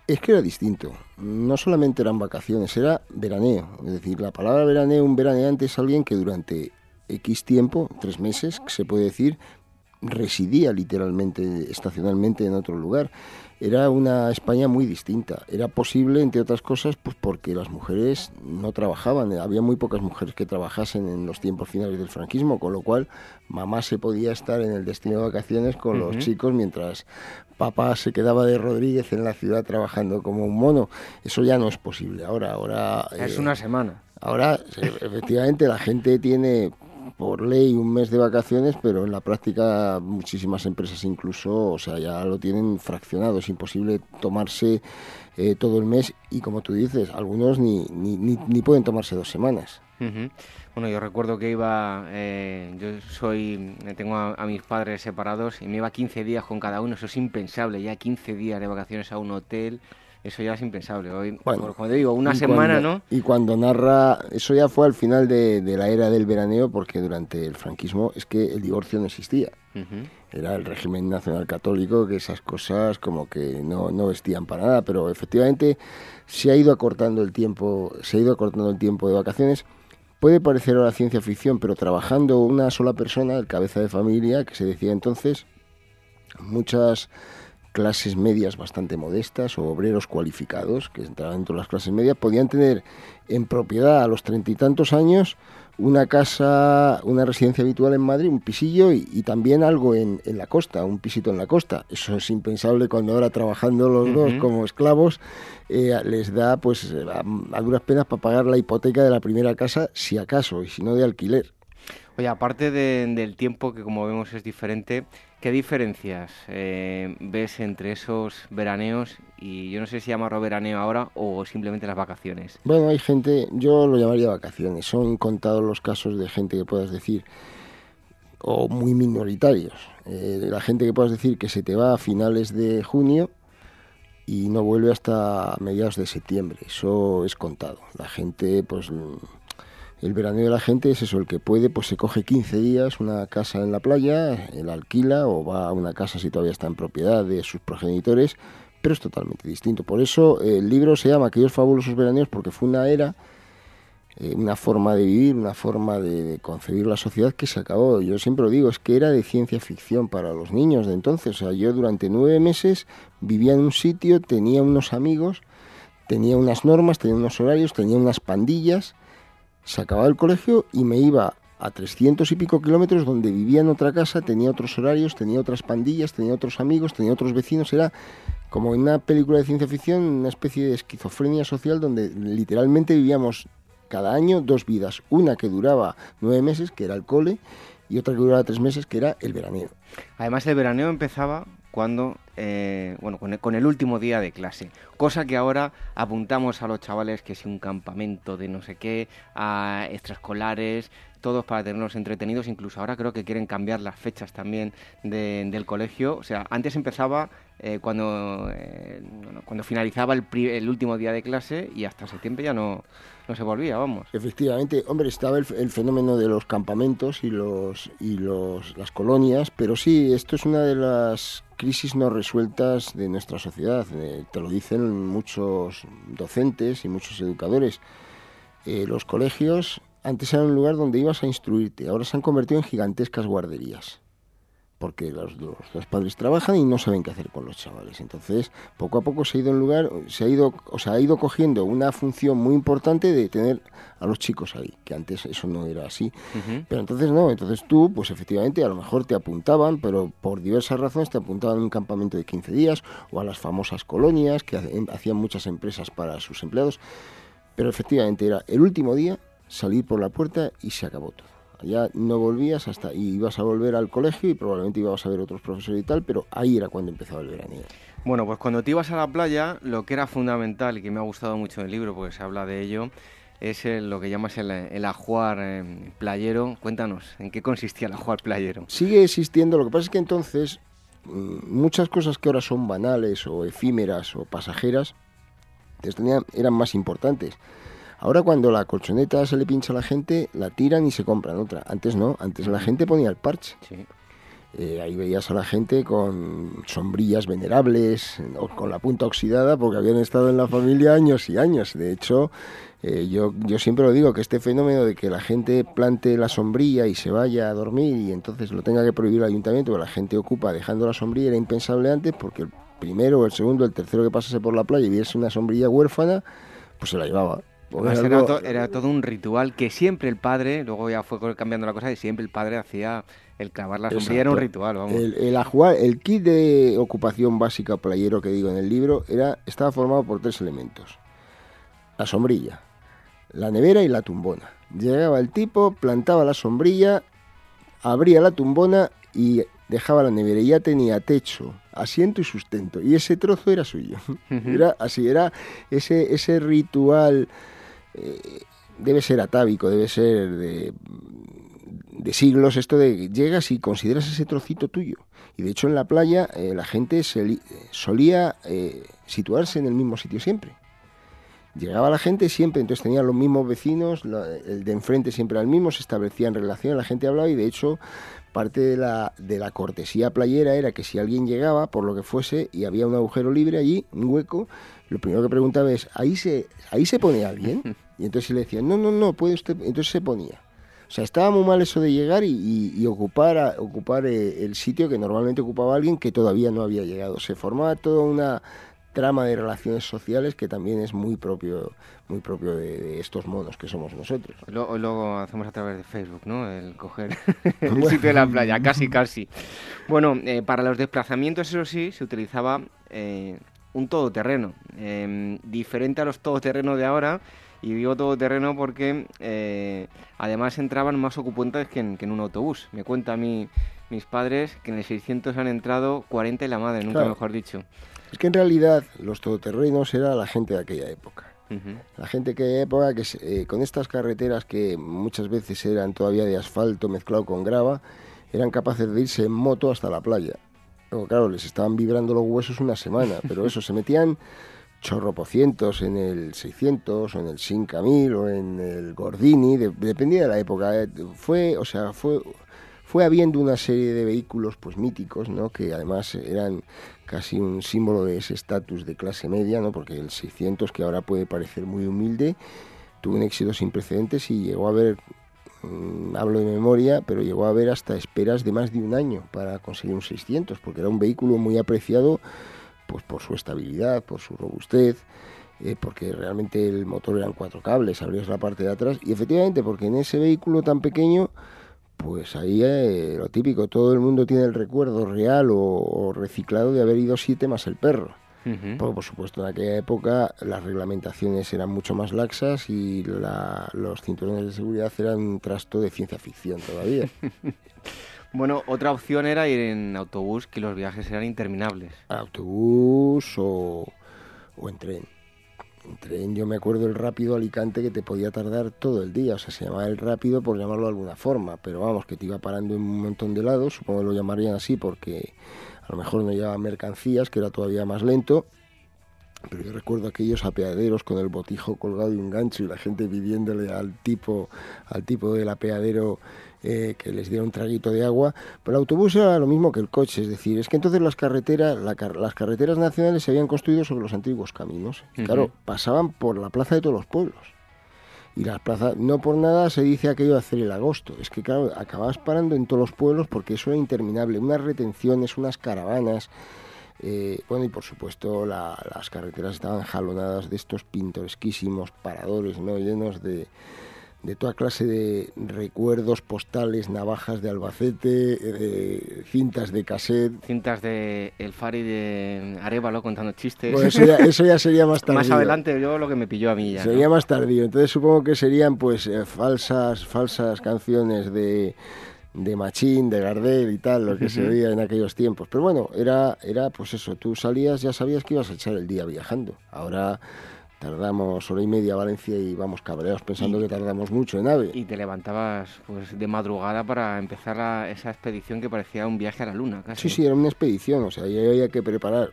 Es que era distinto. No solamente eran vacaciones, era veraneo. Es decir, la palabra veraneo, un veraneante es alguien que durante X tiempo, tres meses, se puede decir, residía literalmente, estacionalmente en otro lugar era una España muy distinta. Era posible, entre otras cosas, pues porque las mujeres no trabajaban. Había muy pocas mujeres que trabajasen en los tiempos finales del franquismo, con lo cual mamá se podía estar en el destino de vacaciones con los chicos mientras papá se quedaba de Rodríguez en la ciudad trabajando como un mono. Eso ya no es posible. Ahora, ahora es una semana. Ahora, efectivamente, la gente tiene por ley un mes de vacaciones, pero en la práctica muchísimas empresas incluso, o sea, ya lo tienen fraccionado. Es imposible tomarse eh, todo el mes y, como tú dices, algunos ni, ni, ni, pueden tomarse dos semanas. Bueno, yo recuerdo que iba, eh, yo soy, tengo a, mis padres separados y me iba 15 días con cada uno, eso es impensable, ya 15 días de vacaciones a un hotel, eso ya es impensable. Hoy, como te digo, una semana, ¿no? Y cuando narra, eso ya fue al final de, la era del veraneo, porque durante el franquismo es que el divorcio no existía. Era el régimen nacional católico, que esas cosas como que no, no vestían para nada, pero efectivamente se ha ido acortando el tiempo, se ha ido acortando el tiempo de vacaciones. Puede parecer ahora ciencia ficción, pero trabajando una sola persona, el cabeza de familia, que se decía entonces, muchas clases medias bastante modestas o obreros cualificados que entraban dentro de las clases medias podían tener en propiedad a los treinta y tantos años una casa, una residencia habitual en Madrid, un pisillo y, también algo en, la costa, un pisito en la costa. Eso es impensable cuando ahora trabajando los dos como esclavos eh, les da pues a duras penas para pagar la hipoteca de la primera casa, si acaso, y si no de alquiler. Oye, aparte del tiempo que como vemos es diferente, ¿qué diferencias eh, ves entre esos veraneos y yo no sé si llamarlo veraneo ahora o simplemente las vacaciones? Bueno, hay gente, yo lo llamaría vacaciones, son contados los casos de gente que puedas decir, o muy minoritarios, eh, la gente que puedas decir que se te va a finales de junio y no vuelve hasta mediados de septiembre, eso es contado. La gente pues el veraneo de la gente es eso, el que puede, pues se coge 15 días una casa en la playa, la alquila o va a una casa si todavía está en propiedad de sus progenitores, pero es totalmente distinto. Por eso el libro se llama Aquellos fabulosos veraneos porque fue una era, eh, una forma de vivir, una forma de, concebir la sociedad que se acabó. Yo siempre lo digo, es que era de ciencia ficción para los niños de entonces. O sea, yo durante nueve meses vivía en un sitio, tenía unos amigos, tenía unas normas, tenía unos horarios, tenía unas pandillas se acababa el colegio y me iba a 300 y pico kilómetros donde vivía en otra casa, tenía otros horarios, tenía otras pandillas, tenía otros amigos, tenía otros vecinos, era como en una película de ciencia ficción, una especie de esquizofrenia social donde literalmente vivíamos cada año dos vidas, una que duraba nueve meses, que era el cole, y otra que duraba tres meses, que era el veraneo. Además el veraneo empezaba cuando, eh, bueno, con el, último día de clase. Cosa que ahora apuntamos a los chavales que si un campamento de no sé qué, a extraescolares, todos para tenerlos entretenidos. Incluso ahora creo que quieren cambiar las fechas también del colegio. O sea, antes empezaba eh, cuando, eh, cuando finalizaba el, el último día de clase y hasta septiembre ya no, no se volvía, vamos. Efectivamente, hombre, estaba el, fenómeno de los campamentos y los y los las colonias, pero sí, esto es una de las crisis no resueltas de nuestra sociedad. Eh, te lo dicen muchos docentes y muchos educadores. Eh, los colegios antes eran un lugar donde ibas a instruirte, ahora se han convertido en gigantescas guarderías porque los, los, padres trabajan y no saben qué hacer con los chavales. Entonces, poco a poco se ha ido en lugar, se ha ido, o sea, ha ido cogiendo una función muy importante de tener a los chicos ahí, que antes eso no era así. Pero entonces no, entonces tú, pues efectivamente, a lo mejor te apuntaban, pero por diversas razones te apuntaban a un campamento de 15 días o a las famosas colonias que hacían muchas empresas para sus empleados. Pero efectivamente era el último día salir por la puerta y se acabó todo. Ya no volvías hasta y ibas a volver al colegio y probablemente ibas a ver otros profesores y tal, pero ahí era cuando empezaba el verano. Bueno, pues cuando te ibas a la playa, lo que era fundamental y que me ha gustado mucho en el libro, porque se habla de ello, es lo que llamas el, ajuar eh, playero. Cuéntanos, ¿en qué consistía el ajuar playero? Sigue existiendo, lo que pasa es que entonces mm, muchas cosas que ahora son banales o efímeras o pasajeras, eran más importantes. Ahora cuando la colchoneta se le pincha a la gente, la tiran y se compran otra. Antes no, antes la gente ponía el parche. Eh, ahí veías a la gente con sombrillas venerables, o con la punta oxidada, porque habían estado en la familia años y años. De hecho, eh, yo, yo siempre lo digo, que este fenómeno de que la gente plante la sombrilla y se vaya a dormir y entonces lo tenga que prohibir el ayuntamiento, que la gente ocupa dejando la sombrilla, era impensable antes, porque el primero, el segundo, el tercero que pasase por la playa y viese una sombrilla huérfana, pues se la llevaba era, todo un ritual que siempre el padre, luego ya fue cambiando la cosa, y siempre el padre hacía el clavar la sombrilla, era un ritual, vamos. El, el, el kit de ocupación básica playero que digo en el libro era, estaba formado por tres elementos. La sombrilla, la nevera y la tumbona. Llegaba el tipo, plantaba la sombrilla, abría la tumbona y dejaba la nevera y ya tenía techo, asiento y sustento. Y ese trozo era suyo. *laughs* Era así, era ese, ese ritual eh, debe ser atávico, debe ser de, siglos esto de llegas y consideras ese trocito tuyo. Y de hecho en la playa eh, la gente solía eh, situarse en el mismo sitio siempre. Llegaba la gente siempre, entonces tenían los mismos vecinos, el de enfrente siempre era el mismo, se establecía en relación, la gente hablaba y de hecho parte de la, de la cortesía playera era que si alguien llegaba, por lo que fuese, y había un agujero libre allí, un hueco, lo primero que preguntaba es, ¿ahí se, ahí se pone alguien? *laughs* Y entonces le decían, no, no, no, puede usted, entonces se ponía. O sea, estaba muy mal eso de llegar y, ocupar, ocupar eh, el sitio que normalmente ocupaba alguien que todavía no había llegado. Se formaba toda una trama de relaciones sociales que también es muy propio muy propio de, estos monos que somos nosotros. Hoy luego hacemos a través de Facebook, ¿no? El coger *laughs* el sitio de la playa, casi, casi. Bueno, eh, para los desplazamientos, eso sí, se utilizaba eh, un todoterreno, em, diferente a los todoterrenos de ahora, y digo todoterreno porque eh, además entraban más ocupantes que en, un autobús. Me cuenta a mí mis padres que en el 600 han entrado 40 y la madre, nunca mejor dicho. Es que en realidad los todoterrenos era la gente de aquella época. La gente que época que eh, con estas carreteras que muchas veces eran todavía de asfalto mezclado con grava, eran capaces de irse en moto hasta la playa. claro, les estaban vibrando los huesos una semana, pero eso, se metían chorropocientos en el 600 o en el 5000 o en el Gordini, dependía de la época. Eh, fue, o sea, fue fue habiendo una serie de vehículos pues míticos, ¿no? que además eran casi un símbolo de ese estatus de clase media, ¿no? porque el 600, que ahora puede parecer muy humilde, tuvo un éxito sin precedentes y llegó a haber, mm, hablo de memoria, pero llegó a haber hasta esperas de más de un año para conseguir un 600, porque era un vehículo muy apreciado pues por su estabilidad, por su robustez, eh, porque realmente el motor eran cuatro cables, abrías la parte de atrás, y efectivamente porque en ese vehículo tan pequeño pues ahí eh, lo típico, todo el mundo tiene el recuerdo real o, reciclado de haber ido siete más el perro. Porque, por supuesto, en aquella época las reglamentaciones eran mucho más laxas y los cinturones de seguridad eran un trasto de ciencia ficción todavía. *laughs* bueno, otra opción era ir en autobús, que los viajes eran interminables. Autobús o en tren. Tren, yo me acuerdo el rápido Alicante que te podía tardar todo el día, o sea, se llamaba el rápido por llamarlo de alguna forma, pero vamos, que te iba parando en un montón de lados, supongo que lo llamarían así porque a lo mejor no llevaba mercancías, que era todavía más lento, pero yo recuerdo aquellos apeaderos con el botijo colgado y un gancho y la gente pidiéndole al tipo, al tipo del apeadero eh, que les diera un traguito de agua. Pero el autobús era lo mismo que el coche, es decir, es que entonces las carreteras, las carreteras nacionales se habían construido sobre los antiguos caminos. Y claro, pasaban por la plaza de todos los pueblos. Y las plazas, no por nada se dice aquello de hacer el agosto. Es que, claro, acababas parando en todos los pueblos porque eso era interminable. Unas retenciones, unas caravanas. Eh, bueno, y por supuesto las carreteras estaban jalonadas de estos pintoresquísimos paradores, ¿no? Llenos de, de toda clase de recuerdos postales, navajas de Albacete, eh, cintas de cassette. Cintas de El Fari de Arevalo contando chistes. Bueno, *laughs* eso ya, sería más tardío. más adelante yo lo que me pilló a mí ya. Sería más tardío. Entonces supongo que serían pues eh, falsas, falsas canciones de de Machín, de Gardel y tal, lo que se veía en aquellos tiempos. Pero bueno, era, era pues eso, tú salías, ya sabías que ibas a echar el día viajando. Ahora Tardamos hora y media a Valencia y vamos cabreados pensando que tardamos mucho en AVE. Y te levantabas pues de madrugada para empezar esa expedición que parecía un viaje a la luna, casi. Sí, sí, era una expedición, o sea, ahí había que preparar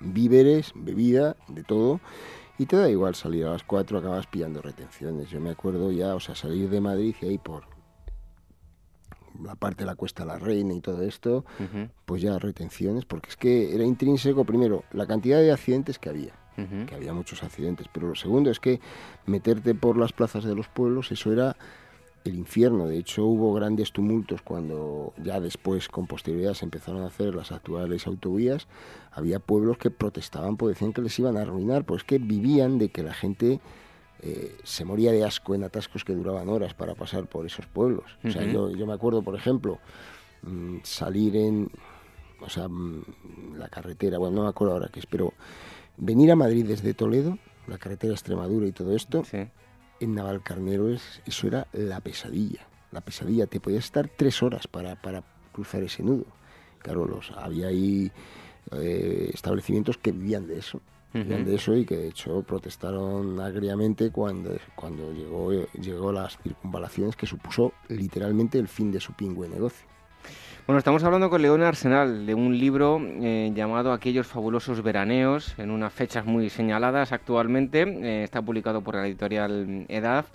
víveres, bebida, de todo. Y te da igual salir a las 4, acabas pillando retenciones. Yo me acuerdo ya, o sea, salir de Madrid y ahí por la parte de la Cuesta la Reina y todo esto, pues ya retenciones, porque es que era intrínseco, primero, la cantidad de accidentes que había que había muchos accidentes. Pero lo segundo es que meterte por las plazas de los pueblos, eso era el infierno. De hecho, hubo grandes tumultos cuando ya después, con posterioridad, se empezaron a hacer las actuales autovías. Había pueblos que protestaban porque decían que les iban a arruinar, pues que vivían de que la gente eh, se moría de asco en atascos que duraban horas para pasar por esos pueblos. O sea, yo, yo me acuerdo, por ejemplo, mm, salir en, o sea, mm, la carretera, bueno, no me acuerdo ahora qué es, pero Venir a Madrid desde Toledo, la carretera Extremadura y todo esto, en Navalcarnero es, eso era la pesadilla. La pesadilla, te podías estar tres horas para, para cruzar ese nudo. Claro, los, había ahí eh, establecimientos que vivían de eso. Vivían de eso y que de hecho protestaron agriamente cuando, cuando llegó, llegó las circunvalaciones que supuso literalmente el fin de su pingüe negocio. Bueno, estamos hablando con León Arsenal de un libro eh, llamado Aquellos fabulosos veraneos, en unas fechas muy señaladas actualmente. Eh, está publicado por la editorial Edad.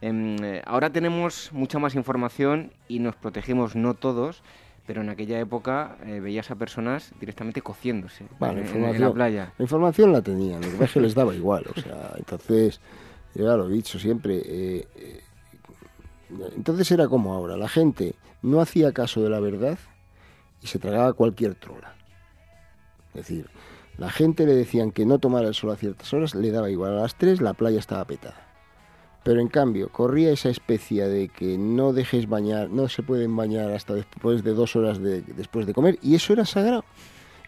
Em, eh, ahora tenemos mucha más información y nos protegemos no todos, pero en aquella época veías a personas directamente cociéndose en, la playa. La información la tenían, lo que les daba igual. O sea, entonces, yo ya lo he dicho siempre, Entonces era como ahora, la gente no hacía caso de la verdad y se tragaba cualquier trola. Es decir, la gente le decían que no tomara el sol a ciertas horas, le daba igual a las 3, la playa estaba petada. Pero en cambio, corría esa especie de que no dejes bañar, no se pueden bañar hasta después de dos horas después de comer, y eso era sagrado.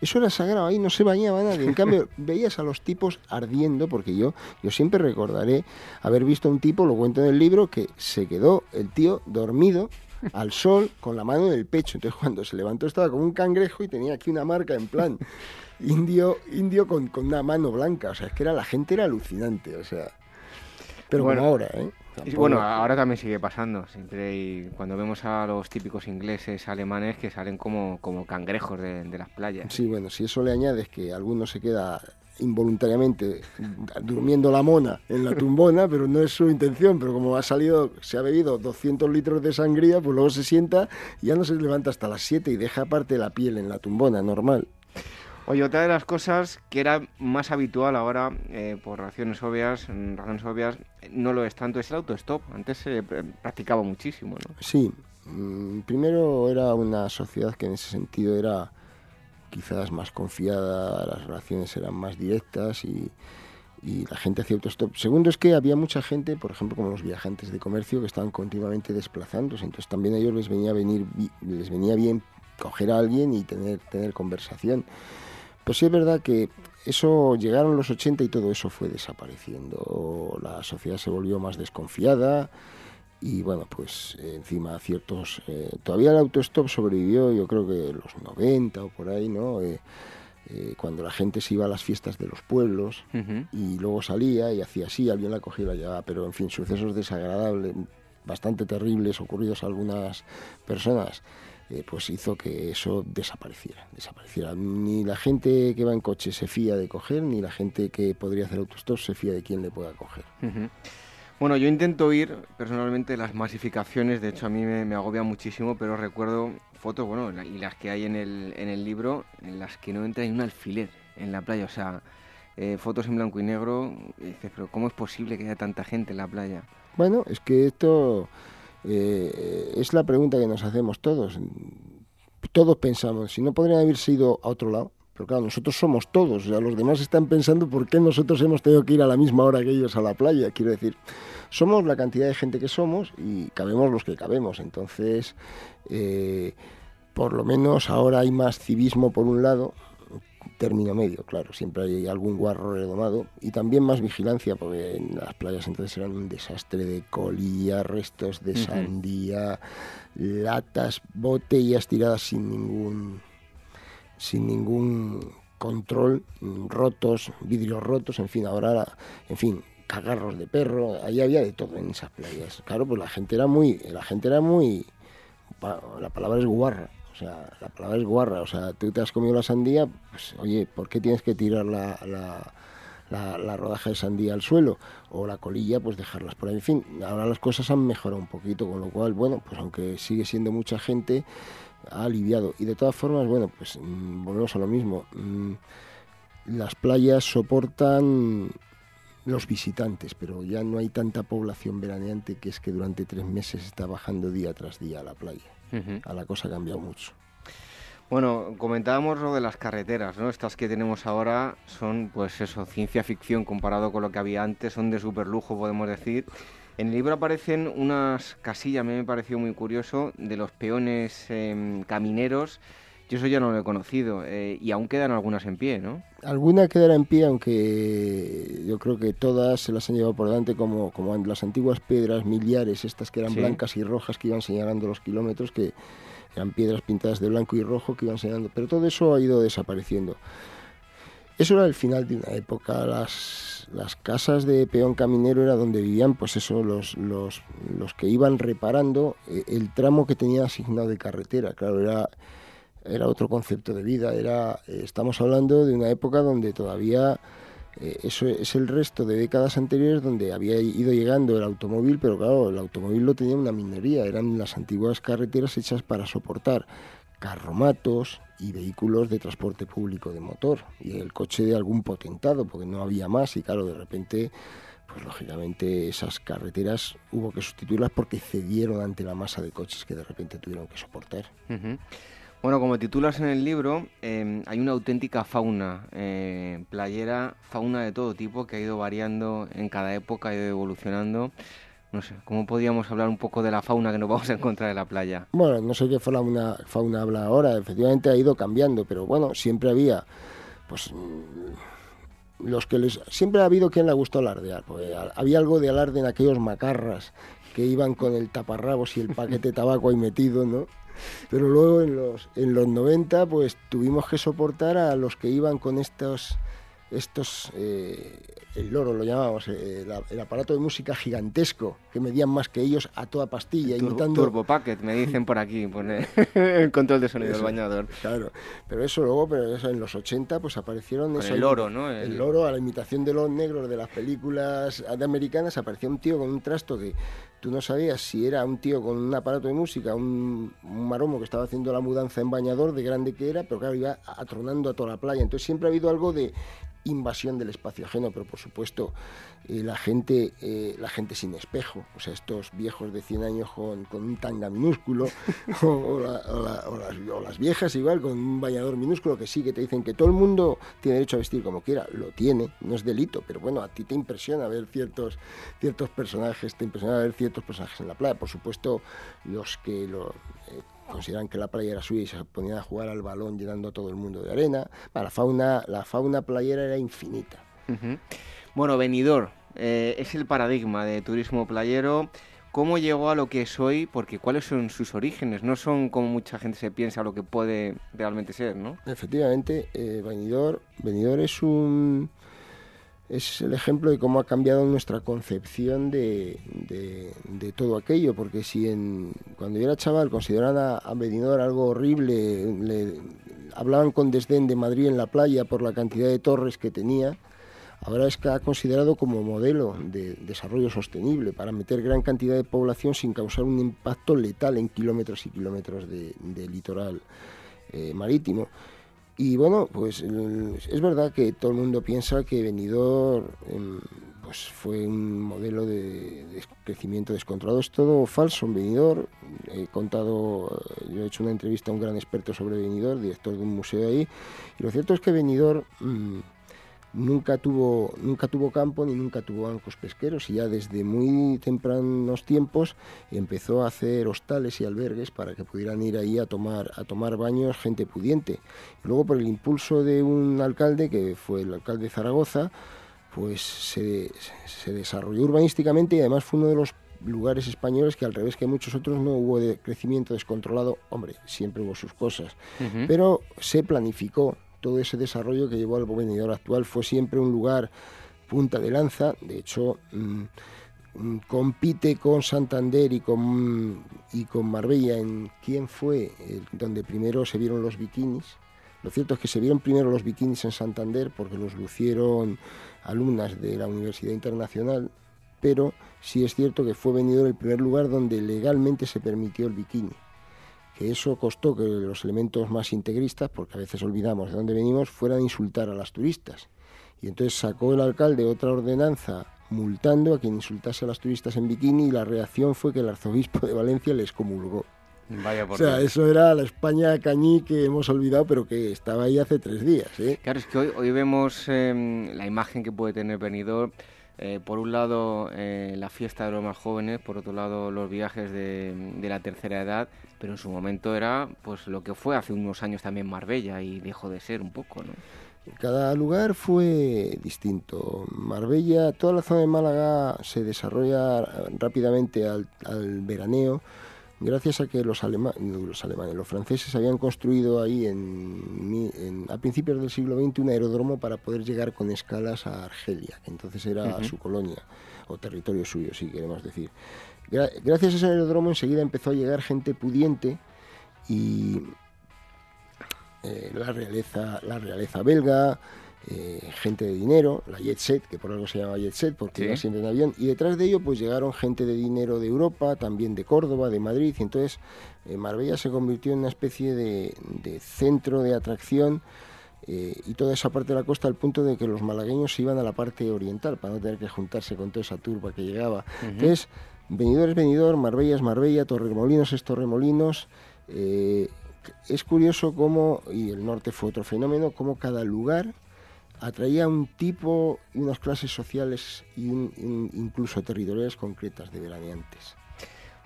Eso era sagrado, ahí no se bañaba nadie. En cambio, *laughs* veías a los tipos ardiendo, porque yo, yo siempre recordaré haber visto a un tipo, lo cuento en el libro, que se quedó el tío dormido al sol con la mano en el pecho. Entonces cuando se levantó estaba como un cangrejo y tenía aquí una marca en plan indio, indio con, con una mano blanca. O sea, es que era la gente era alucinante. O sea, pero bueno, ahora, ¿eh? Bueno, ahora también sigue pasando. Siempre y cuando vemos a los típicos ingleses, alemanes que salen como, como cangrejos de, las playas. Sí, bueno, si eso le añades que alguno se queda involuntariamente durmiendo la mona en la tumbona, pero no es su intención, pero como ha salido, se ha bebido 200 litros de sangría, pues luego se sienta y ya no se levanta hasta las 7 y deja aparte la piel en la tumbona, normal. Oye, otra de las cosas que era más habitual ahora, eh, por razones obvias, razones obvias, no lo es tanto, es el autostop. Antes se practicaba muchísimo, ¿no? Sí. Mm, primero era una sociedad que en ese sentido era quizás más confiada, las relaciones eran más directas y, la gente hacía autostop. Segundo es que había mucha gente, por ejemplo, como los viajantes de comercio, que estaban continuamente desplazándose, entonces también a ellos les venía, venir, les venía bien coger a alguien y tener, tener conversación. Pues sí es verdad que eso llegaron los 80 y todo eso fue desapareciendo. La sociedad se volvió más desconfiada y bueno, pues encima ciertos... Eh, todavía el autostop sobrevivió, yo creo que los 90 o por ahí, ¿no? Eh, eh, cuando la gente se iba a las fiestas de los pueblos y luego salía y hacía así, alguien la cogía y la llevaba, pero en fin, sucesos desagradables, bastante terribles ocurridos a algunas personas eh, pues hizo que eso desapareciera, desapareciera. Ni la gente que va en coche se fía de coger, ni la gente que podría hacer autostop se fía de quién le pueda coger. Bueno, yo intento ir personalmente las masificaciones, de hecho a mí me, agobia muchísimo, pero recuerdo fotos, bueno, y las que hay en el, en el libro, en las que no entra ni un alfiler en la playa, o sea, eh, fotos en blanco y negro, y dices, pero ¿cómo es posible que haya tanta gente en la playa? Bueno, es que esto eh, es la pregunta que nos hacemos todos. Todos pensamos, si no podrían haberse ido a otro lado, pero claro, nosotros somos todos, o los demás están pensando por qué nosotros hemos tenido que ir a la misma hora que ellos a la playa. Quiero decir, somos la cantidad de gente que somos y cabemos los que cabemos. Entonces, eh, por lo menos ahora hay más civismo por un lado, término medio, claro, siempre hay algún guarro redomado y también más vigilancia, porque en las playas entonces eran un desastre de colilla, restos de sandía, latas, botellas tiradas sin ningún sin ningún control, rotos, vidrios rotos, en fin, ahora, en fin, cagarros de perro, ahí había de todo en esas playas. Claro, pues la gente era muy, la gente era muy, la palabra es guarra, sea, la palabra es guarra. O sea, tú te has comido la sandía, pues oye, ¿por qué tienes que tirar la, la, rodaja de sandía al suelo? O la colilla, pues dejarlas por ahí. En fin, ahora las cosas han mejorado un poquito, con lo cual, bueno, pues aunque sigue siendo mucha gente, ha aliviado. Y de todas formas, bueno, pues mm, volvemos a lo mismo. Mm, las playas soportan los visitantes, pero ya no hay tanta población veraneante que es que durante tres meses está bajando día tras día a la playa a la cosa ha cambiado mucho. Bueno, comentábamos lo de las carreteras, ¿no? Estas que tenemos ahora son, pues eso, ciencia ficción comparado con lo que había antes, son de super lujo, podemos decir. En el libro aparecen unas casillas, a mí me pareció muy curioso, de los peones em, camineros. Yo eso ya no lo he conocido eh, y aún quedan algunas en pie, ¿no? Alguna quedará en pie, aunque yo creo que todas se las han llevado por delante como, como las antiguas piedras miliares, estas que eran blancas y rojas que iban señalando los kilómetros, que eran piedras pintadas de blanco y rojo que iban señalando, pero todo eso ha ido desapareciendo. Eso era el final de una época. Las, las casas de peón caminero era donde vivían, pues eso, los, los, los que iban reparando eh, el tramo que tenía asignado de carretera. Claro, era era otro concepto de vida. Era, eh, estamos hablando de una época donde todavía eh, eso es el resto de décadas anteriores donde había ido llegando el automóvil, pero claro, el automóvil lo tenía una minería, eran las antiguas carreteras hechas para soportar carromatos y vehículos de transporte público de motor y el coche de algún potentado, porque no había más y claro, de repente pues lógicamente esas carreteras hubo que sustituirlas porque cedieron ante la masa de coches que de repente tuvieron que soportar. Bueno, como titulas en el libro, em, hay una auténtica fauna eh, playera, fauna de todo tipo que ha ido variando en cada época, ha ido evolucionando. No sé, ¿cómo podríamos hablar un poco de la fauna que nos vamos a encontrar en la playa? Bueno, no sé qué fauna, fauna habla ahora, efectivamente ha ido cambiando, pero bueno, siempre había, pues, mm, los que les... Siempre ha habido quien le gustó alardear, porque había algo de alarde en aquellos macarras que iban con el taparrabos y el paquete de tabaco ahí metido, ¿no? Pero luego en los, en los 90 pues tuvimos que soportar a los que iban con estos estos, eh, el loro lo llamábamos, eh, el, aparato de música gigantesco, que medían más que ellos a toda pastilla. Turbo, imitando... Turbo Packet, me dicen por aquí, pone *laughs* el control de sonido del bañador. Claro, pero eso luego, pero eso en los 80 pues aparecieron... Con el loro, ¿no? El... loro, a la imitación de los negros de las películas de americanas, apareció un tío con un trasto que tú no sabías si era un tío con un aparato de música, un, un maromo que estaba haciendo la mudanza en bañador, de grande que era, pero claro, iba atronando a toda la playa. Entonces siempre ha habido algo de invasión del espacio ajeno, pero por supuesto eh, la, gente, eh, la gente sin espejo, o sea, estos viejos de 100 años con, un tanga minúsculo, *laughs* o, las, viejas igual con un bañador minúsculo, que sí, que te dicen que todo el mundo tiene derecho a vestir como quiera, lo tiene, no es delito, pero bueno, a ti te impresiona ver ciertos, ciertos personajes, te impresiona ver ciertos personajes en la playa, por supuesto los que lo... Eh, consideran que la playa era suya y se ponían a jugar al balón llenando a todo el mundo de arena. la, fauna, la fauna playera era infinita. Bueno, Benidorm eh, es el paradigma de turismo playero. ¿Cómo llegó a lo que es hoy? Porque cuáles son sus orígenes. No son como mucha gente se piensa lo que puede realmente ser, ¿no? Efectivamente, eh, Benidorm es un es el ejemplo de cómo ha cambiado nuestra concepción de, todo aquello, porque si en, cuando yo era chaval consideraban a, a algo horrible, le, hablaban con desdén de Madrid en la playa por la cantidad de torres que tenía, ahora es que ha considerado como modelo de desarrollo sostenible para meter gran cantidad de población sin causar un impacto letal en kilómetros y kilómetros de, litoral eh, marítimo. Y bueno, pues es verdad que todo el mundo piensa que Benidorm em, pues fue un modelo de, crecimiento descontrolado. Es todo falso en Benidorm. He contado, yo he hecho una entrevista a un gran experto sobre Benidorm, director de un museo ahí, y lo cierto es que Benidorm... Mm, nunca tuvo, nunca tuvo campo ni nunca tuvo bancos pesqueros y ya desde muy tempranos tiempos empezó a hacer hostales y albergues para que pudieran ir ahí a tomar, a tomar baños gente pudiente. Y luego por el impulso de un alcalde, que fue el alcalde de Zaragoza, pues se, desarrolló urbanísticamente y además fue uno de los lugares españoles que al revés que muchos otros no hubo de crecimiento descontrolado, hombre, siempre hubo sus cosas, pero se planificó todo ese desarrollo que llevó al venidor actual. Fue siempre un lugar punta de lanza, de hecho mm, mm, compite con Santander y con, y con Marbella en quién fue donde primero se vieron los bikinis. Lo cierto es que se vieron primero los bikinis en Santander porque los lucieron alumnas de la Universidad Internacional, pero sí es cierto que fue venido el primer lugar donde legalmente se permitió el bikini que eso costó que los elementos más integristas, porque a veces olvidamos de dónde venimos, fueran a insultar a las turistas. Y entonces sacó el alcalde otra ordenanza multando a quien insultase a las turistas en bikini y la reacción fue que el arzobispo de Valencia les comulgó. Vaya por o sea, eso era la España cañí que hemos olvidado, pero que estaba ahí hace tres días. ¿eh? Claro, es que hoy, hoy vemos em, la imagen que puede tener Benidorm eh, por un lado eh, la fiesta de los más jóvenes, por otro lado los viajes de, la tercera edad, pero en su momento era pues lo que fue hace unos años también Marbella y dejó de ser un poco, ¿no? Cada lugar fue distinto. Marbella, toda la zona de Málaga se desarrolla rápidamente al veraneo gracias a que los, alemanes, los alemanes, los franceses habían construido ahí en, a principios del siglo XX un aeródromo para poder llegar con escalas a Argelia, que entonces era su colonia o territorio suyo, si queremos decir. Gracias a ese aeródromo enseguida empezó a llegar gente pudiente y eh, la realeza, la realeza belga, eh, gente de dinero, la Jet Set, que por algo se llama Jet Set, porque iba siempre en avión, y detrás de ello pues llegaron gente de dinero de Europa, también de Córdoba, de Madrid, y entonces eh, Marbella se convirtió en una especie de, centro de atracción eh, y toda esa parte de la costa al punto de que los malagueños se iban a la parte oriental para no tener que juntarse con toda esa turba que llegaba. Entonces, Benidorm es Benidorm, Marbella es Marbella, Torremolinos es Torremolinos. Eh, es curioso cómo, y el norte fue otro fenómeno, cómo cada lugar atraía un tipo y unas clases sociales y incluso territoriales concretas de veraneantes.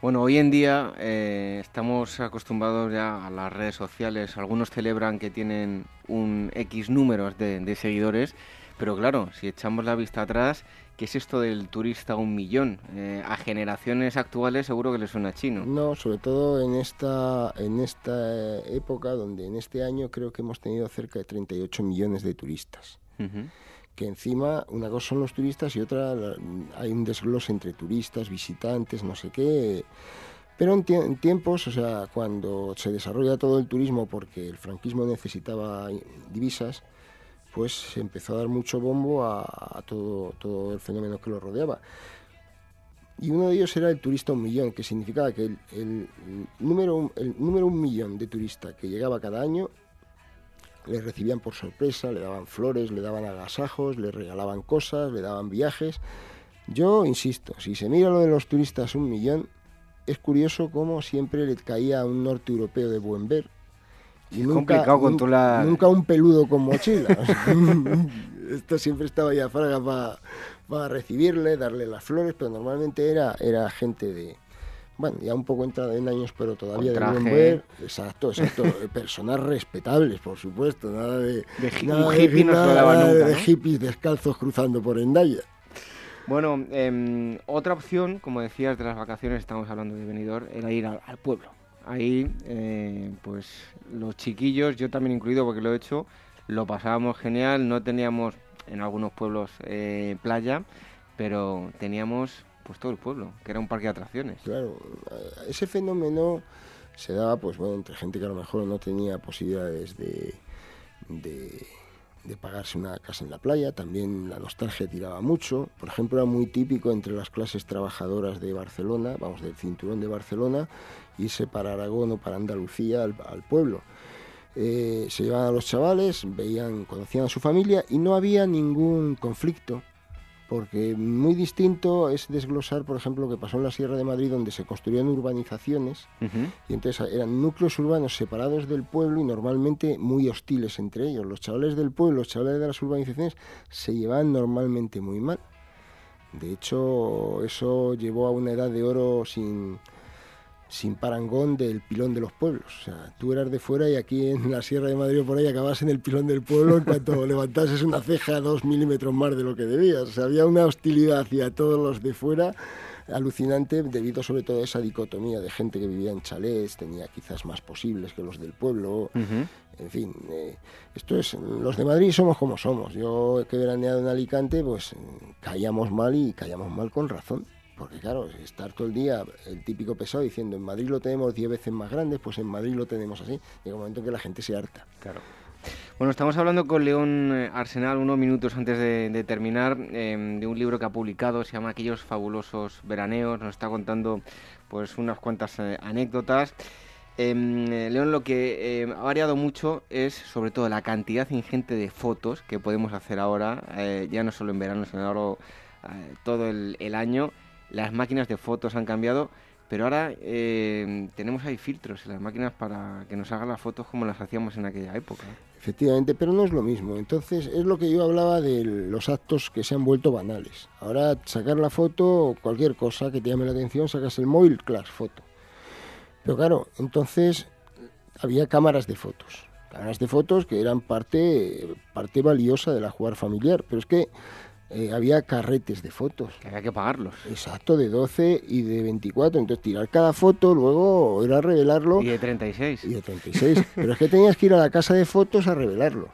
Bueno, hoy en día eh, estamos acostumbrados ya a las redes sociales. Algunos celebran que tienen un X números de, seguidores, pero claro, si echamos la vista atrás, ¿qué es esto del turista un millón? Eh, a generaciones actuales seguro que les suena chino. No, sobre todo en esta, en esta época, donde en este año creo que hemos tenido cerca de 38 millones de turistas que encima una cosa son los turistas y otra hay un desglose entre turistas, visitantes, no sé qué. Pero en, tiempos, o sea, cuando se desarrolla todo el turismo porque el franquismo necesitaba divisas, pues se empezó a dar mucho bombo a, todo, todo el fenómeno que lo rodeaba. Y uno de ellos era el turista un millón, que significaba que el, el, número, el número un millón de turistas que llegaba cada año le recibían por sorpresa, le daban flores, le daban agasajos, le regalaban cosas, le daban viajes. Yo insisto, si se mira lo de los turistas un millón, es curioso cómo siempre le caía a un norte europeo de buen ver. Y nunca, nunca un peludo con mochila. *laughs* Esto siempre estaba ya fraga para recibirle, darle las flores, pero normalmente era, era gente de, bueno, ya un poco entrada en años, pero todavía de buen ver. Exacto, exacto. Personas respetables, por supuesto. Nada de, de, hippies descalzos cruzando por Endaya. Bueno, em, otra opción, como decías, de las vacaciones, estamos hablando de venidor, era ir al, pueblo. Ahí, eh, pues los chiquillos, yo también incluido porque lo he hecho, lo pasábamos genial. No teníamos en algunos pueblos eh, playa, pero teníamos pues todo el pueblo, que era un parque de atracciones. Claro, ese fenómeno se daba pues bueno entre gente que a lo mejor no tenía posibilidades de, de, pagarse una casa en la playa, también la nostalgia tiraba mucho, por ejemplo era muy típico entre las clases trabajadoras de Barcelona, vamos del cinturón de Barcelona, irse para Aragón o para Andalucía al, pueblo. Eh, se llevaban a los chavales, veían, conocían a su familia y no había ningún conflicto porque muy distinto es desglosar, por ejemplo, lo que pasó en la Sierra de Madrid, donde se construían urbanizaciones, y entonces eran núcleos urbanos separados del pueblo y normalmente muy hostiles entre ellos. Los chavales del pueblo, los chavales de las urbanizaciones, se llevaban normalmente muy mal. De hecho, eso llevó a una edad de oro sin, sin parangón del pilón de los pueblos. O sea, tú eras de fuera y aquí en la Sierra de Madrid o por ahí acabas en el pilón del pueblo en cuanto *laughs* levantases una ceja dos milímetros más de lo que debías. O sea, había una hostilidad hacia todos los de fuera alucinante debido sobre todo a esa dicotomía de gente que vivía en chalés, tenía quizás más posibles que los del pueblo. En fin, eh, esto es, los de Madrid somos como somos. Yo que he veraneado en Alicante, pues caíamos mal y caíamos mal con razón. Porque claro, estar todo el día el típico pesado diciendo en Madrid lo tenemos 10 veces más grande, pues en Madrid lo tenemos así. Llega un momento que la gente se harta. Claro. Bueno, estamos hablando con León eh, Arsenal unos minutos antes de, terminar em, de un libro que ha publicado, se llama Aquellos fabulosos veraneos, nos está contando pues unas cuantas eh, anécdotas. Em, eh, León, lo que em, ha variado mucho es sobre todo la cantidad ingente de fotos que podemos hacer ahora, ya no solo en verano, sino ahora todo el año las máquinas de fotos han cambiado, pero ahora eh, tenemos ahí filtros en las máquinas para que nos hagan las fotos como las hacíamos en aquella época. Efectivamente, pero no es lo mismo. Entonces, es lo que yo hablaba de los actos que se han vuelto banales. Ahora, sacar la foto, cualquier cosa que te llame la atención, sacas el móvil, claro, foto. Pero claro, entonces había cámaras de fotos. Cámaras de fotos que eran parte, parte valiosa de la jugar familiar. Pero es que eh, había carretes de fotos. Que había que pagarlos. Exacto, de 12 y de 24. Entonces tirar cada foto, luego era revelarlo. Y de 36. Y de 36. *laughs* Pero es que tenías que ir a la casa de fotos a revelarlo.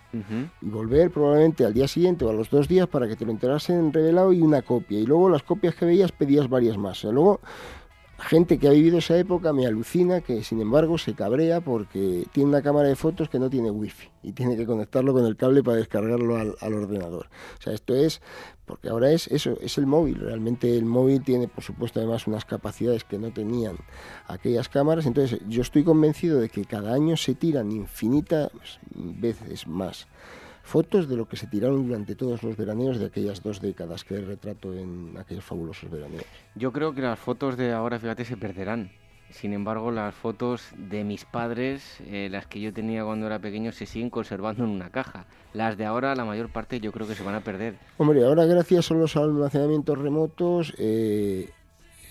Y volver probablemente al día siguiente o a los dos días para que te lo enterasen revelado y una copia. Y luego las copias que veías pedías varias más. O luego gente que ha vivido esa época me alucina que sin embargo se cabrea porque tiene una cámara de fotos que no tiene wifi y tiene que conectarlo con el cable para descargarlo al, ordenador. O sea, esto es, porque ahora es eso, es el móvil. Realmente el móvil tiene, por supuesto, además unas capacidades que no tenían aquellas cámaras. Entonces, yo estoy convencido de que cada año se tiran infinitas veces más fotos de lo que se tiraron durante todos los veraneos de aquellas dos décadas que retrato en aquellos fabulosos veraneos. Yo creo que las fotos de ahora, fíjate, se perderán. Sin embargo, las fotos de mis padres, eh, las que yo tenía cuando era pequeño, se siguen conservando en una caja. Las de ahora, la mayor parte, yo creo que se van a perder. Hombre, ahora gracias a los almacenamientos remotos, eh,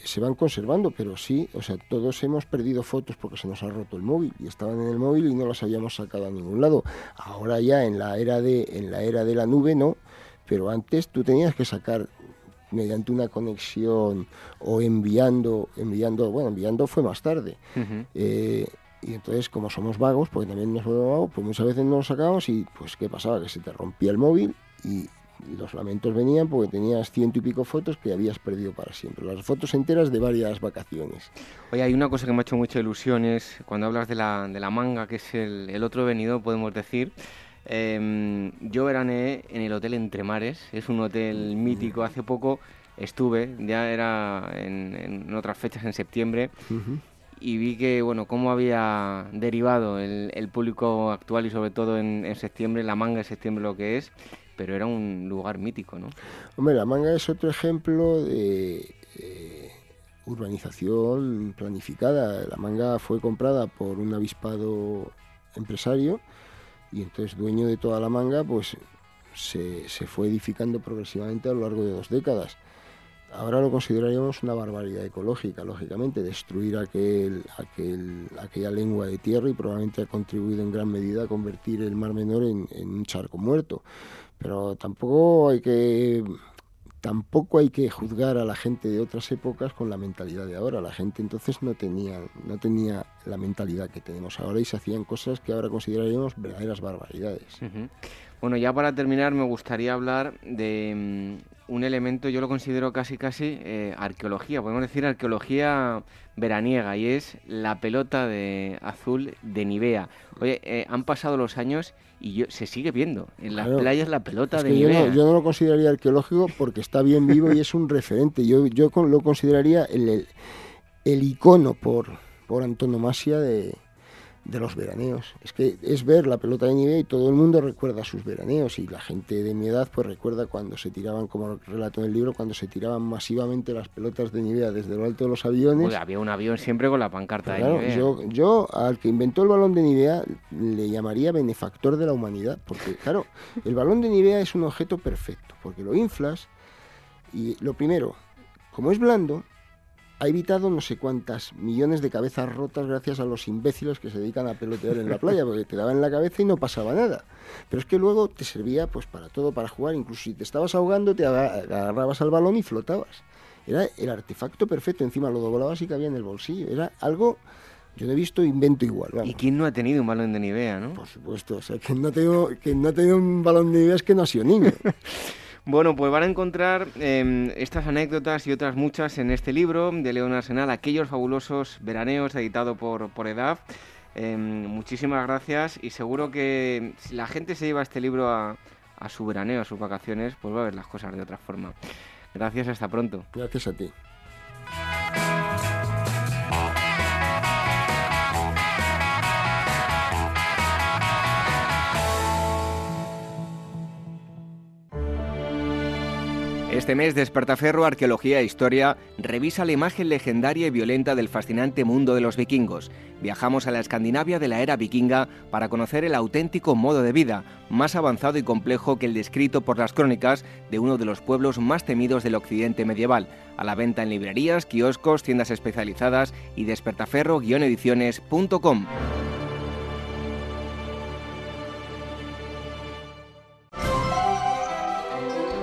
se van conservando, pero sí, o sea, todos hemos perdido fotos porque se nos ha roto el móvil y estaban en el móvil y no las habíamos sacado a ningún lado. Ahora ya en la era de en la era de la nube no, pero antes tú tenías que sacar mediante una conexión o enviando, enviando, bueno, enviando fue más tarde. Eh, y entonces, como somos vagos, porque también nos volvemos vagos, pues muchas veces no lo sacábamos y pues ¿qué pasaba? Que se te rompía el móvil y, y los lamentos venían porque tenías ciento y pico fotos que habías perdido para siempre. Las fotos enteras de varias vacaciones. Oye, hay una cosa que me ha hecho mucha ilusión, es cuando hablas de la, de la manga, que es el, otro venido, podemos decir. Em, yo veraneé en el Hotel Entre Mares, es un hotel mítico. Hace poco estuve, ya era en, otras fechas, en septiembre, y vi que, bueno, cómo había derivado el, público actual y sobre todo en, en septiembre, la manga de septiembre lo que es pero era un lugar mítico, ¿no? Hombre, la manga es otro ejemplo de urbanización planificada. La manga fue comprada por un avispado empresario y entonces dueño de toda la manga, pues se, se fue edificando progresivamente a lo largo de dos décadas. Ahora lo consideraríamos una barbaridad ecológica, lógicamente, destruir aquel, aquel, aquella lengua de tierra y probablemente ha contribuido en gran medida a convertir el Mar Menor en, en un charco muerto. Pero tampoco hay que tampoco hay que juzgar a la gente de otras épocas con la mentalidad de ahora. La gente entonces no tenía, no tenía la mentalidad que tenemos ahora y se hacían cosas que ahora consideraríamos verdaderas barbaridades. Bueno, ya para terminar me gustaría hablar de mm, un elemento, yo lo considero casi casi eh, arqueología, podemos decir arqueología veraniega, y es la pelota de azul de Nivea. Oye, eh, han pasado los años y yo, se sigue viendo en las playas la pelota de Nivea. Yo no, lo consideraría arqueológico porque está bien vivo y es un referente. Yo, yo lo consideraría el, el icono por, por antonomasia de, de los veraneos. Es que es ver la pelota de nieve y todo el mundo recuerda sus veraneos y la gente de mi edad pues recuerda cuando se tiraban, como relato en el libro, cuando se tiraban masivamente las pelotas de nieve desde lo alto de los aviones. había un avión siempre con la pancarta de nieve. Yo, yo al que inventó el balón de Nivea le llamaría benefactor de la humanidad, porque claro, el balón de Nivea es un objeto perfecto, porque lo inflas y lo primero, como es blando, ha evitado no sé cuántas millones de cabezas rotas gracias a los imbéciles que se dedican a pelotear en la *laughs* playa, porque te daban en la cabeza y no pasaba nada. Pero es que luego te servía pues para todo, para jugar, incluso si te estabas ahogando te agarrabas al balón y flotabas. Era el artefacto perfecto, encima lo doblabas y cabía en el bolsillo. Era algo yo no he visto invento igual. ¿Y quién no ha tenido un balón de Nivea, no? Por supuesto, o sea, quien no ha tenido, no ha tenido un balón de Nivea es que no ha sido niño. *laughs* Bueno, pues van a encontrar em, estas anécdotas y otras muchas en este libro de León Arsenal, Aquellos fabulosos veraneos, editado por, por EDAF. Em, muchísimas gracias y seguro que si la gente se lleva este libro a, a su veraneo, a sus vacaciones, pues va a ver las cosas de otra forma. Gracias, hasta pronto. Gracias a ti. Este mes, Despertaferro, Arqueología e Historia revisa la imagen legendaria y violenta del fascinante mundo de los vikingos. Viajamos a la Escandinavia de la era vikinga para conocer el auténtico modo de vida, más avanzado y complejo que el descrito por las crónicas de uno de los pueblos más temidos del occidente medieval. A la venta en librerías, kioscos, tiendas especializadas y despertaferro-ediciones.com.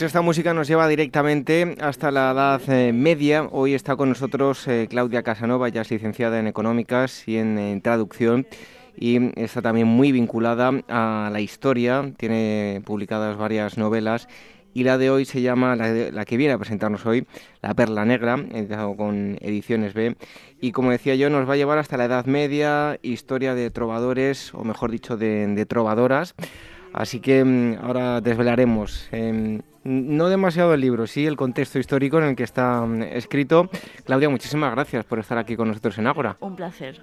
Pues esta música nos lleva directamente hasta la edad eh, media. Hoy está con nosotros eh, Claudia Casanova, ya es licenciada en Económicas y en, Traducción y está también muy vinculada a la historia, tiene publicadas varias novelas y la de hoy se llama, la, que viene a presentarnos hoy, La Perla Negra, editado con Ediciones B. Y como decía yo, nos va a llevar hasta la Edad Media, historia de trovadores, o mejor dicho, de, trovadoras. Así que mm, ahora desvelaremos, em, no demasiado el libro, sí el contexto histórico en el que está mm, escrito. Claudia, muchísimas gracias por estar aquí con nosotros en Ágora. Un placer.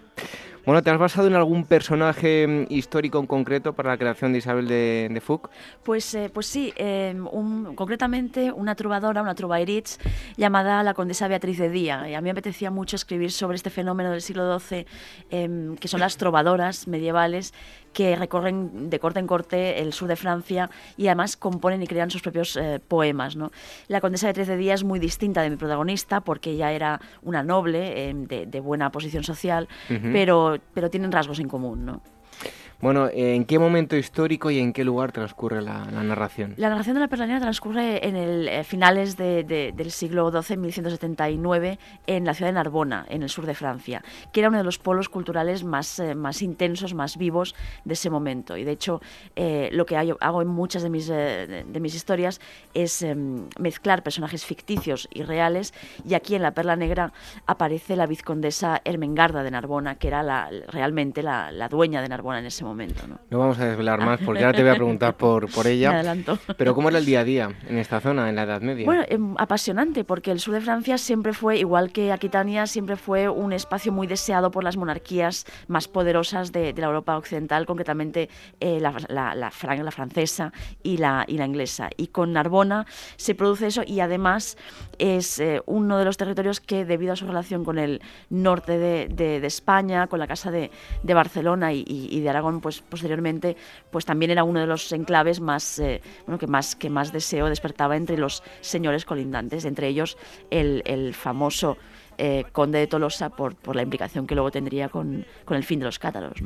Bueno, ¿te has basado en algún personaje mm, histórico en concreto para la creación de Isabel de, de? Pues, eh, pues sí, em, concretamente una trovadora, una trovairitz, llamada la condesa Beatriz de Día. Y a mí me apetecía mucho escribir sobre este fenómeno del siglo XII, em, que son las trovadoras medievales, que recorren de corte en corte el sur de Francia y además componen y crean sus propios eh, poemas. ¿no? La condesa de de días es muy distinta de mi protagonista porque ella era una noble em, de, buena posición social, pero, pero tienen rasgos en común. ¿no? Bueno, ¿en qué momento histórico y en qué lugar transcurre la, narración? La narración de la Perla transcurre en el eh, finales del siglo XII, 1179, en la ciudad de Narbona, en el sur de Francia, que era uno de los polos culturales más, eh, más intensos, más vivos de ese momento. Y de hecho, eh, lo que hago en muchas de mis, de, mis historias es em, mezclar personajes ficticios y reales. Y aquí en La Perla Negra aparece la vizcondesa Ermengarda de Narbona, que era la, realmente la, la dueña de Narbona en ese momento momento. ¿no? no vamos a desvelar más porque ahora te voy a preguntar por, por *laughs* ella. adelanto. Pero ¿cómo era el día a día en esta zona, en la Edad Media? Bueno, em, apasionante, porque el sur de Francia siempre fue, igual que Aquitania, siempre fue un espacio muy deseado por las monarquías más poderosas de, la Europa occidental, concretamente eh, la, la, la, francesa y la, y la inglesa. Y con Narbona se produce eso y además es eh, uno de los territorios que, debido a su relación con el norte de, de, España, con la Casa de, de Barcelona y, y de Aragón, pues posteriormente pues también era uno de los enclaves más eh, bueno que más que más deseo despertaba entre los señores colindantes entre ellos el, el famoso eh, conde de Tolosa por, por la implicación que luego tendría con, con el fin de los cátaros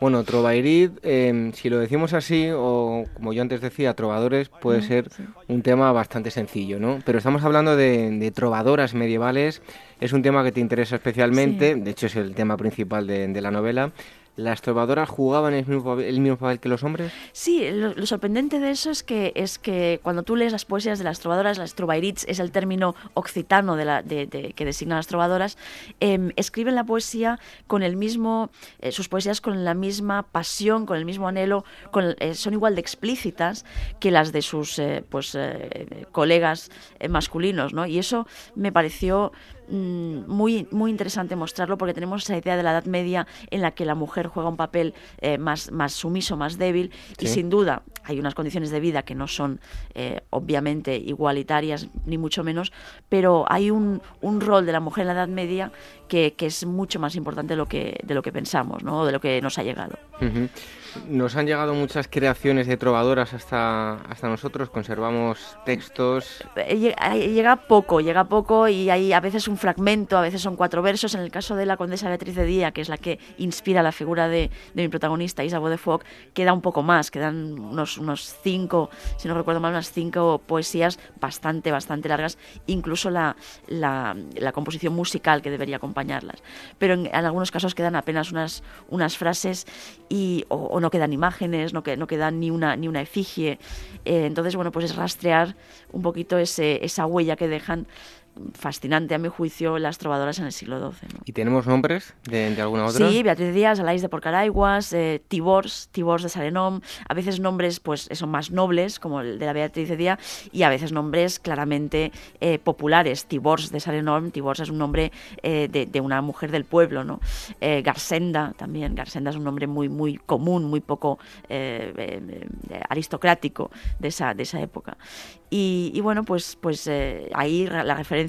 Bueno, Trovairid, em, si lo decimos así, o como yo antes decía, trovadores, puede ser un tema bastante sencillo, ¿no? Pero estamos hablando de, trovadoras medievales, es un tema que te interesa especialmente, de hecho es el tema principal de, de la novela. ¿Las trovadoras jugaban el mismo, papel, que los hombres? Sí, lo, sorprendente de eso es que, es que cuando tú lees las poesías de las trovadoras, las trovairits es el término occitano de la, de, que designa las trovadoras, em, escriben la poesía con el mismo, eh, sus poesías con la misma pasión, con el mismo anhelo, con, eh, son igual de explícitas que las de sus eh, pues, colegas masculinos, ¿no? Y eso me pareció muy, muy interesante mostrarlo porque tenemos esa idea de la Edad Media en la que la mujer juega un papel eh, más, más sumiso, más débil y sin duda hay unas condiciones de vida que no son eh, obviamente igualitarias ni mucho menos, pero hay un, un, rol de la mujer en la Edad Media que, que, es mucho más importante de lo que, de lo que pensamos, ¿no? de lo que nos ha llegado. Nos han llegado muchas creaciones de trovadoras hasta, hasta nosotros, conservamos textos. Llega poco, llega poco y hay a veces un fragmento, a veces son cuatro versos. En el caso de la condesa Beatriz de Día, que es la que inspira la figura de, de mi protagonista, Isabel de Foc, queda un poco más, quedan unos, unos cinco, si no recuerdo mal, unas cinco poesías bastante, bastante largas, incluso la, la, la composición musical que debería acompañarlas. Pero en, algunos casos quedan apenas unas, unas frases y, o no quedan imágenes, no, que, no quedan ni una, ni una efigie. Eh, entonces, bueno, pues es rastrear un poquito ese, esa huella que dejan fascinante a mi juicio las trovadoras en el siglo XII. ¿Y tenemos nombres de, alguna otra? Sí, Beatriz Díaz, Alais de Porcaraiguas, eh, Tibors, Tibors de Sarenom, a veces nombres pues son más nobles, como el de la Beatriz de Díaz, y a veces nombres claramente eh, populares. Tibors de Sarenom, Tibors es un nombre eh, de, una mujer del pueblo, ¿no? Garsenda también, Garsenda es un nombre muy, muy común, muy poco aristocrático de esa, de esa época. Y, bueno, pues, pues ahí la referencia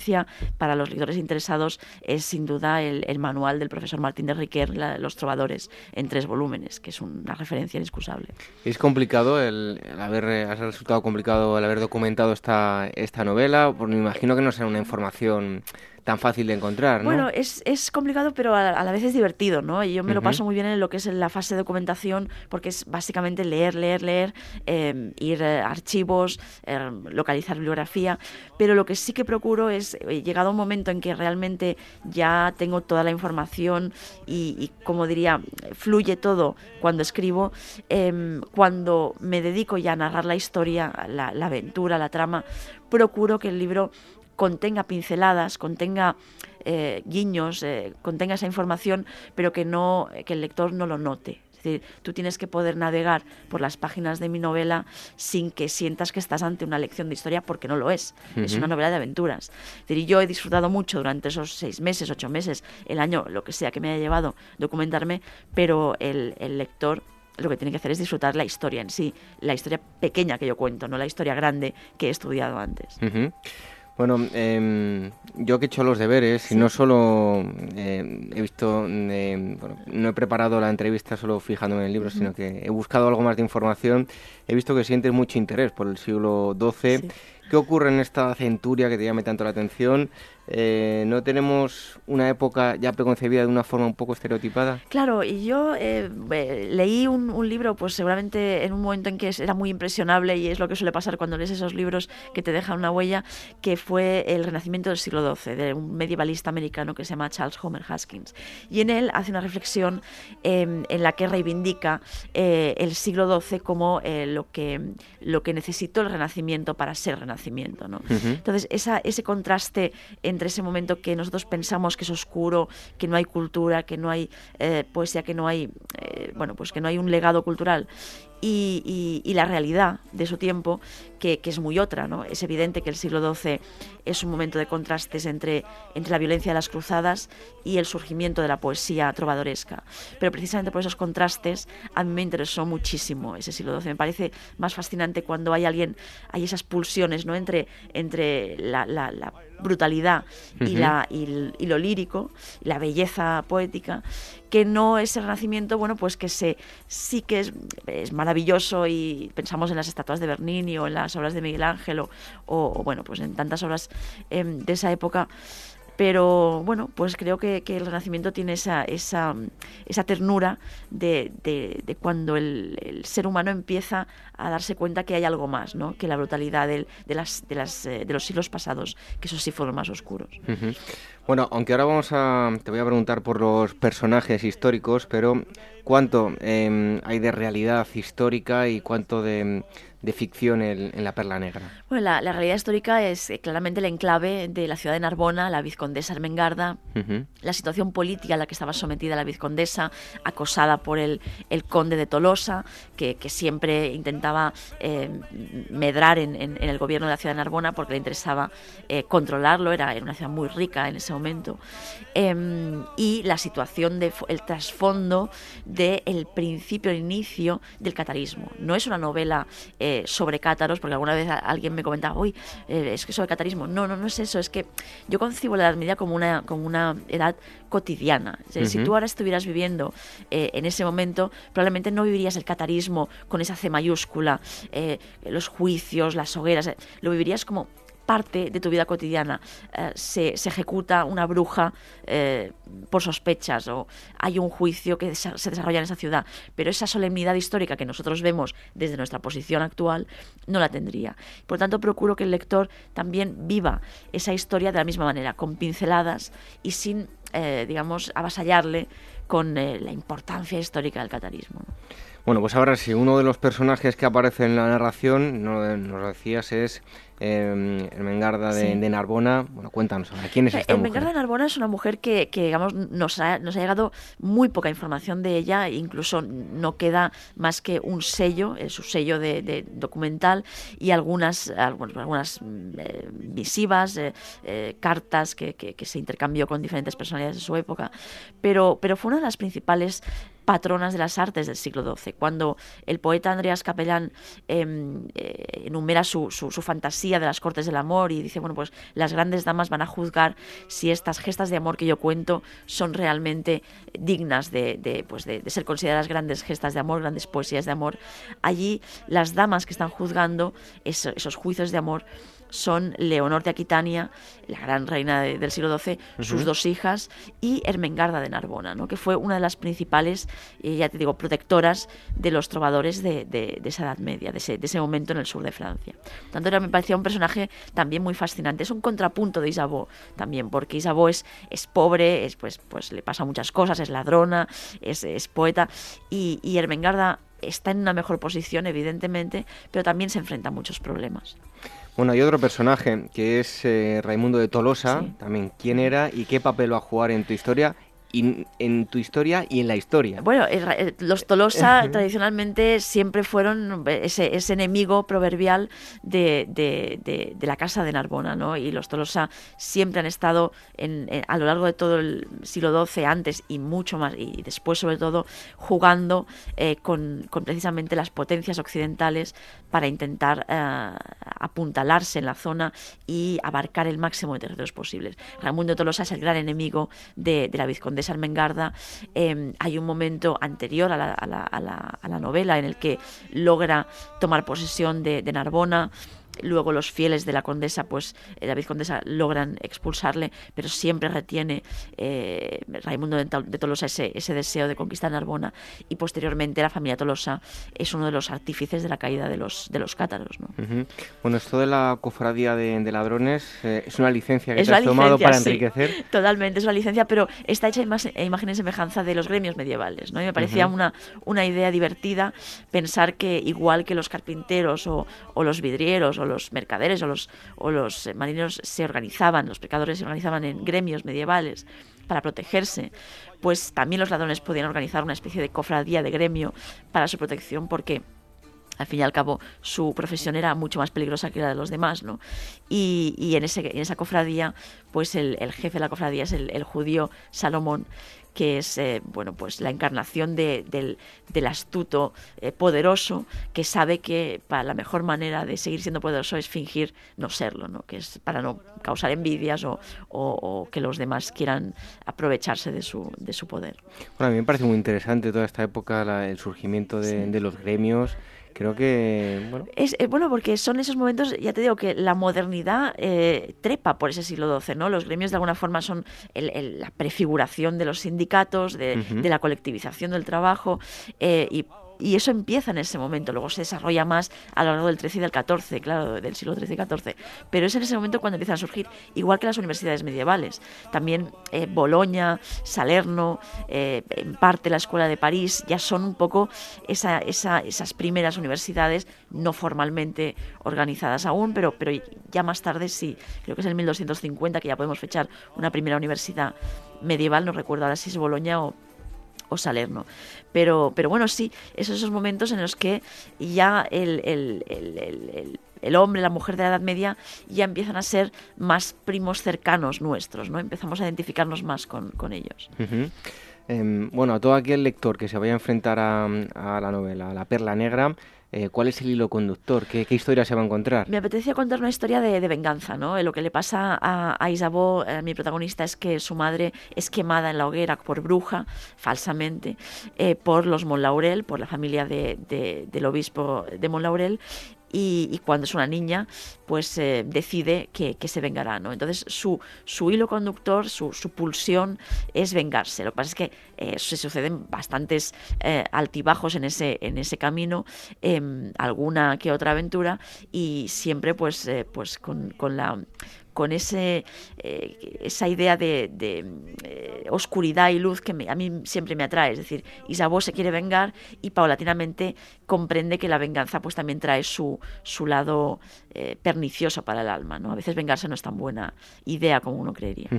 para los lectores interesados es sin duda el, manual del profesor Martín de Riquer, Los Trovadores, en tres volúmenes, que es una referencia inexcusable. ¿Es complicado el, haber, ha resultado complicado el haber documentado esta, esta novela? Porque me imagino que no será una información tan fácil de encontrar, ¿no? Bueno, es, es complicado, pero a, la vez es divertido, ¿no? Y yo me lo paso muy bien en lo que es la fase de documentación, porque es básicamente leer, leer, leer, em, ir a archivos, em, localizar bibliografía, pero lo que sí que procuro es, eh, llegado un momento en que realmente ya tengo toda la información y, como diría, fluye todo cuando escribo, em, cuando me dedico ya a narrar la historia, la aventura, la trama, procuro que el libro contenga pinceladas, contenga eh, guiños, eh, contenga esa información, pero que no que el lector no lo note. Es decir, tú tienes que poder navegar por las páginas de mi novela sin que sientas que estás ante una lección de historia, porque no lo es. Es una novela de aventuras. Es decir, yo he disfrutado mucho durante esos seis meses, ocho meses, el año, lo que sea que me haya llevado documentarme, pero el, lector lo que tiene que hacer es disfrutar la historia en sí, la historia pequeña que yo cuento, no la historia grande que he estudiado antes. Bueno, eh, yo que he hecho los deberes y no solo eh, he visto, eh, bueno, no he preparado la entrevista solo fijándome en el libro, sino que he buscado algo más de información, he visto que sientes mucho interés por el siglo XII. ¿Qué ocurre en esta centuria que te llame tanto la atención? Eh, ¿No tenemos una época ya preconcebida de una forma un poco estereotipada? Claro, y yo eh, leí un, libro, pues seguramente en un momento en que era muy impresionable, y es lo que suele pasar cuando lees esos libros que te dejan una huella, que fue El Renacimiento del siglo XII, de un medievalista americano que se llama Charles Homer Haskins. Y en él hace una reflexión em, en la que reivindica eh, el siglo XII como lo, que, lo que necesitó el Renacimiento para ser Renacimiento. ¿no? Entonces, esa, ese contraste entre ese momento que nosotros pensamos que es oscuro, que no hay cultura, que no hay eh, poesía, que no hay, eh, bueno, pues que no hay un legado cultural y, la realidad de su tiempo, que, es muy otra. ¿no? Es evidente que el siglo XII es un momento de contrastes entre, entre la violencia de las cruzadas y el surgimiento de la poesía trovadoresca. Pero precisamente por esos contrastes a mí me interesó muchísimo ese siglo XII. Me parece más fascinante cuando hay alguien, hay esas pulsiones ¿no? entre, entre la, brutalidad y, la, y, lo lírico, la belleza poética, que no es el renacimiento, bueno, pues que se, sí que es, es maravilloso y pensamos en las estatuas de Bernini o en las obras de Miguel Ángel o, bueno, pues en tantas obras em, de esa época pero bueno, pues creo que, el Renacimiento tiene esa, esa, esa ternura de, de, cuando el, ser humano empieza a darse cuenta que hay algo más, ¿no? que la brutalidad de, las, de, las, eh, de los siglos pasados, que esos sí fueron más oscuros. Bueno, aunque ahora vamos a, te voy a preguntar por los personajes históricos, pero ¿cuánto em, hay de realidad histórica y cuánto de de ficción en, La Perla Negra? Bueno, la, realidad histórica es eh, claramente el enclave de la ciudad de Narbona, la vizcondesa Armengarda, la situación política a la que estaba sometida la vizcondesa, acosada por el, el conde de Tolosa, que, siempre intentaba eh, medrar en, el gobierno de la ciudad de Narbona porque le interesaba eh, controlarlo, era, una ciudad muy rica en ese momento, em, y la situación, de, el trasfondo del el principio, el inicio del catarismo. No es una novela sobre cátaros, porque alguna vez alguien me comentaba, uy, eh, es que sobre catarismo. No, no, no es eso, es que yo concibo la Edad Media como una, como una edad cotidiana. Si tú ahora estuvieras viviendo eh, en ese momento, probablemente no vivirías el catarismo con esa C mayúscula, eh, los juicios, las hogueras, lo vivirías como parte de tu vida cotidiana eh, se, ejecuta una bruja eh, por sospechas o hay un juicio que se desarrolla en esa ciudad, pero esa solemnidad histórica que nosotros vemos desde nuestra posición actual no la tendría. Por tanto, procuro que el lector también viva esa historia de la misma manera, con pinceladas y sin, eh, digamos, avasallarle con la importancia histórica del catarismo. Bueno, pues ahora sí, uno de los personajes que aparece en la narración, nos lo decías, es eh, Mengarda de, Narbona. Bueno, cuéntanos, ¿quién es esta mujer? de Narbona es una mujer que, digamos, nos ha, nos ha llegado muy poca información de ella, incluso no queda más que un sello, eh, su sello de, documental y algunas, algunas eh, visivas, eh, cartas que, que, se intercambió con diferentes personalidades de su época, pero, pero fue una de las principales patronas de las artes del siglo XII. Cuando el poeta Andreas Capellán em, enumera su, su, su fantasía, de las Cortes del Amor y dice, bueno, pues las grandes damas van a juzgar si estas gestas de amor que yo cuento son realmente dignas de, pues de, ser consideradas grandes gestas de amor, grandes poesías de amor. Allí las damas que están juzgando esos juicios de amor son Leonor de Aquitania, la gran reina del siglo XII, sus dos hijas, y Ermengarda de Narbona, ¿no? que fue una de las principales, eh, ya te digo, protectoras de los trovadores de, esa Edad Media, de ese, momento en el sur de Francia. Tanto, era, me parecía un personaje también muy fascinante. Es un contrapunto de Isabeau también, porque Isabeau es, es pobre, es, pues, pues le pasa muchas cosas, es ladrona, es, poeta, y, y Ermengarda está en una mejor posición, evidentemente, pero también se enfrenta a muchos problemas. Bueno, hay otro personaje que es eh, Raimundo de Tolosa, también quién era y qué papel va a jugar en tu historia en tu historia y en la historia. Bueno, los Tolosa *laughs* tradicionalmente siempre fueron ese, enemigo proverbial de, la casa de Narbona, ¿no? Y los Tolosa siempre han estado a lo largo de todo el siglo XII, antes y mucho más, y después sobre todo, jugando eh, con, precisamente las potencias occidentales para intentar eh, apuntalarse en la zona y abarcar el máximo de territorios posibles. Raimundo Tolosa es el gran enemigo de, de la vizcondesa de Salmengarda, em, hay un momento anterior a la, novela en el que logra tomar posesión de Narbona, Luego los fieles de la condesa, pues eh, David Condesa logran expulsarle, pero siempre retiene eh, Raimundo de, Tolosa ese, ese, deseo de conquistar Narbona y posteriormente la familia Tolosa es uno de los artífices de la caída de los, de los cátaros. ¿no? Bueno, esto de la cofradía de, ladrones eh, es una licencia que te has tomado para enriquecer. *laughs* Totalmente, es una licencia, pero está hecha a imagen y semejanza de los gremios medievales. ¿no? Y me parecía una, una idea divertida pensar que igual que los carpinteros o, o los vidrieros o los mercaderes o los, o los eh, marineros se organizaban, los pecadores se organizaban en gremios medievales para protegerse, pues también los ladrones podían organizar una especie de cofradía de gremio para su protección porque al fin y al cabo su profesión era mucho más peligrosa que la de los demás, ¿no? Y, en, ese, en esa cofradía, pues el, jefe de la cofradía es el judío Salomón, que es eh, bueno pues la encarnación de, del, astuto eh, poderoso que sabe que para la mejor manera de seguir siendo poderoso es fingir no serlo, ¿no? que es para no causar envidias o, o, que los demás quieran aprovecharse de su, de su poder. Bueno, a mí me parece muy interesante toda esta época, el surgimiento de, de los gremios creo que bueno. Es eh, bueno porque son esos momentos ya te digo que la modernidad eh, trepa por ese siglo XII no los gremios de alguna forma son la prefiguración de los sindicatos de, la colectivización del trabajo eh, y y eso empieza en ese momento, luego se desarrolla más a lo largo del 13 y del 14, claro, del siglo XIII y XIV, pero es en ese momento cuando empiezan a surgir, igual que las universidades medievales, también eh, Boloña, Salerno, eh, en parte la Escuela de París, ya son un poco esa, esas primeras universidades, no formalmente organizadas aún, pero, pero ya más tarde sí, creo que es en 1250 que ya podemos fechar una primera universidad medieval, no recuerdo ahora si es Boloña o o Salerno. Pero, pero bueno, sí, esos, esos momentos en los que ya el, el, hombre, la mujer de la Edad Media ya empiezan a ser más primos cercanos nuestros, ¿no? Empezamos a identificarnos más con, ellos. Em, bueno, a todo aquel lector que se vaya a enfrentar a, a la novela, a la Perla Negra, eh, ¿cuál es el hilo conductor? ¿Qué, historia se va a encontrar? Me apetecía contar una historia de, venganza, ¿no? Eh, lo que le pasa a, a eh, mi protagonista, es que su madre es quemada en la hoguera por bruja, falsamente, por los Monlaurel, por la familia del obispo de Monlaurel, y, cuando es una niña, pues eh, decide que, se vengará, ¿no? Entonces su, su hilo conductor, su, su, pulsión es vengarse. Lo que pasa es que eh, se suceden bastantes eh, altibajos en ese, en ese camino, em, alguna que otra aventura, y siempre pues, pues con, con la con ese, eh, esa idea de, eh, oscuridad y luz que a mí siempre me atrae. Es decir, Isabeau se quiere vengar y paulatinamente comprende que la venganza pues también trae su, su lado eh, pernicioso para el alma. ¿no? A veces vengarse no es tan buena idea como uno creería.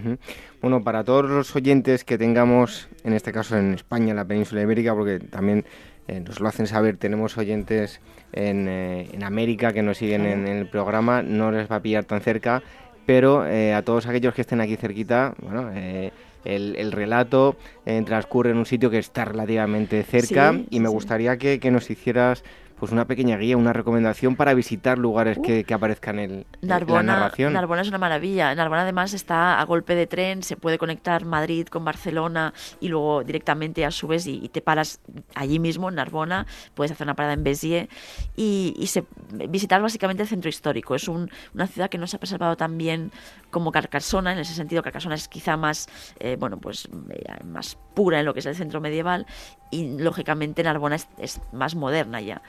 Bueno, para todos los oyentes que tengamos, en este caso en España, en la península ibérica, porque también nos lo hacen saber, tenemos oyentes en, en América que nos siguen en, en, el programa, no les va a pillar tan cerca pero eh, a todos aquellos que estén aquí cerquita, bueno, eh, el, relato eh, transcurre en un sitio que está relativamente cerca y me gustaría que, nos hicieras pues una pequeña guía, una recomendación para visitar lugares que, aparezcan en, Narbona, la narración. Narbona es una maravilla. Narbona además está a golpe de tren, se puede conectar Madrid con Barcelona y luego directamente a su vez y, te paras allí mismo en Narbona, puedes hacer una parada en Béziers y, se, visitar básicamente el centro histórico. Es una ciudad que no se ha preservado tan bien como Carcassona, en ese sentido Carcassona es quizá más, eh, bueno, pues eh, más pura en lo que es el centro medieval y lógicamente Narbona es, más moderna ya.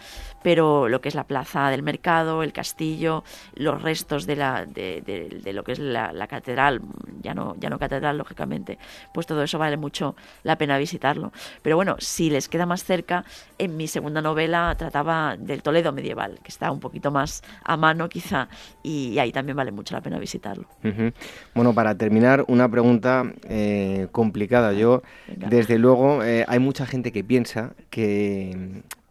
Pero lo que es la plaza del mercado, el castillo, los restos de, la, de, lo que es la, catedral, ya no, ya no catedral lógicamente, pues todo eso vale mucho la pena visitarlo. Pero bueno, si les queda más cerca, en mi segunda novela trataba del Toledo medieval, que está un poquito más a mano quizá, y, ahí también vale mucho la pena visitarlo. Bueno, para terminar, una pregunta eh, complicada. Yo, desde luego, eh, hay mucha gente que piensa que mm,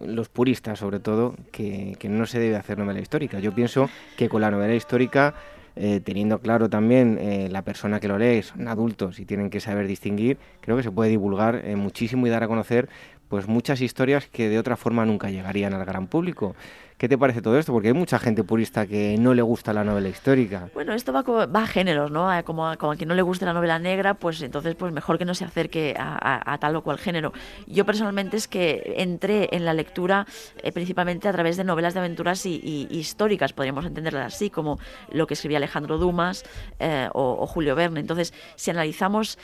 los puristas sobre todo, que, no se debe hacer novela histórica. Yo pienso que con la novela histórica, eh, teniendo claro también eh, la persona que lo lee, son adultos y tienen que saber distinguir, creo que se puede divulgar eh, muchísimo y dar a conocer pues muchas historias que de otra forma nunca llegarían al gran público. ¿Qué te parece todo esto? Porque hay mucha gente purista que no le gusta la novela histórica. Bueno, esto va, va a géneros, ¿no? Como a, como quien no le guste la novela negra, pues entonces pues mejor que no se acerque a, tal o cual género. Yo personalmente es que entré en la lectura eh, principalmente a través de novelas de aventuras y, históricas, podríamos entenderlas así, como lo que escribía Alejandro Dumas eh, o Julio Verne. Entonces, si analizamos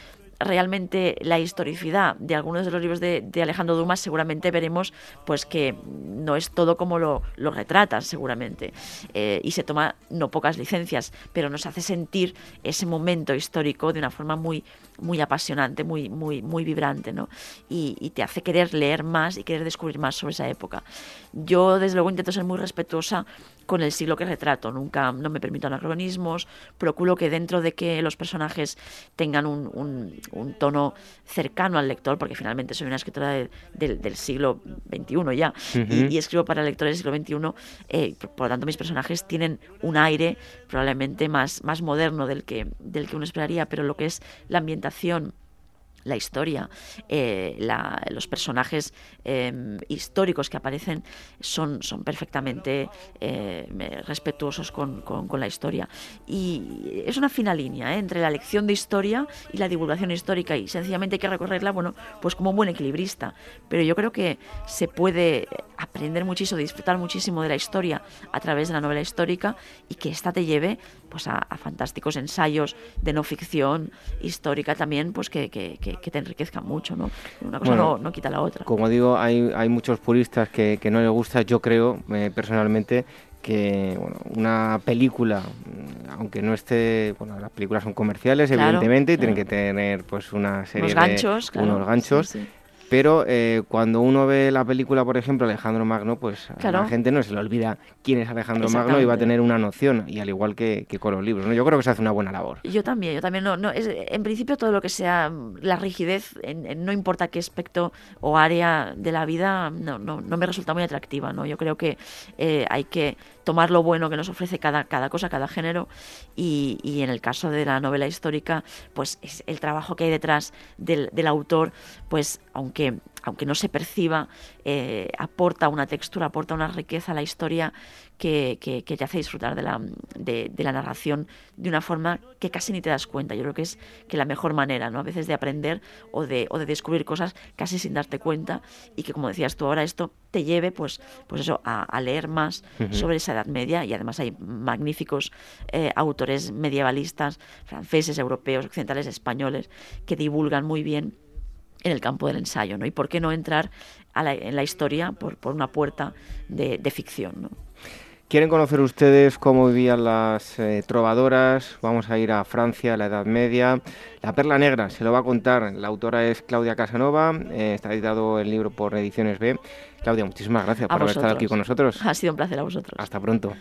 realmente la historicidad de algunos de los libros de, Alejandro Dumas, seguramente veremos pues que no es todo como lo, lo retratan, seguramente. Eh, y se toma no pocas licencias, pero nos hace sentir ese momento histórico de una forma muy, muy apasionante, muy, muy, muy vibrante, ¿no? Y, te hace querer leer más y querer descubrir más sobre esa época. Yo, desde luego, intento ser muy respetuosa con el siglo que retrato. Nunca no me permito anacronismos, procuro que dentro de que los personajes tengan un, tono cercano al lector, porque finalmente soy una escritora del siglo XXI ya, y, escribo para lectores del siglo XXI, eh, por, lo tanto mis personajes tienen un aire probablemente más, más moderno del que, del que uno esperaría, pero lo que es la ambientación la historia, eh, los personajes em, históricos que aparecen son, son perfectamente eh, respetuosos con, la historia. Y es una fina línea ¿eh? entre la lección de historia y la divulgación histórica y sencillamente hay que recorrerla, bueno, pues como un buen equilibrista. Pero yo creo que se puede aprender muchísimo, disfrutar muchísimo de la historia a través de la novela histórica y que ésta te lleve pues a, fantásticos ensayos de no ficción histórica también, pues que, que, que, te enriquezcan mucho, ¿no? Una cosa no, no, quita la otra. Como digo, hay, hay muchos puristas que, que no les gusta, yo creo eh, personalmente que bueno, una película, mm, aunque no esté, bueno, las películas son comerciales, evidentemente, y tienen que tener pues una serie unos ganchos, de unos ganchos. Pero eh, cuando uno ve la película, por ejemplo, Alejandro Magno, pues a la gente no se le olvida quién es Alejandro Magno y va a tener una noción, y al igual que, con los libros. ¿no? Yo creo que se hace una buena labor. Yo también, yo también. No, no, es, en principio, todo lo que sea la rigidez, no importa qué aspecto o área de la vida, no, no, no me resulta muy atractiva. ¿no? Yo creo que eh, hay que tomar lo bueno que nos ofrece cada, cada cosa, cada género, y, y, en el caso de la novela histórica, pues es el trabajo que hay detrás del, del autor, pues aunque aunque no se perciba, eh, aporta una textura, aporta una riqueza a la historia que, te hace disfrutar de la, de, la, narración de una forma que casi ni te das cuenta. Yo creo que es que la mejor manera, ¿no? A veces de aprender o de, o de descubrir cosas casi sin darte cuenta y que, como decías tú ahora, esto te lleve, pues, pues eso, a, leer más sobre esa Edad Media y además hay magníficos eh, autores medievalistas, franceses, europeos, occidentales, españoles, que divulgan muy bien en el campo del ensayo, ¿no? Y por qué no entrar en la historia por, por una puerta de, ficción, ¿no? ¿Quieren conocer ustedes cómo vivían las eh, trovadoras? Vamos a ir a Francia, a la Edad Media. La Perla Negra se lo va a contar. La autora es Claudia Casanova. Eh, está editado el libro por Ediciones B. Claudia, muchísimas gracias por haber estado aquí con nosotros. Ha sido un placer a vosotros. Hasta pronto.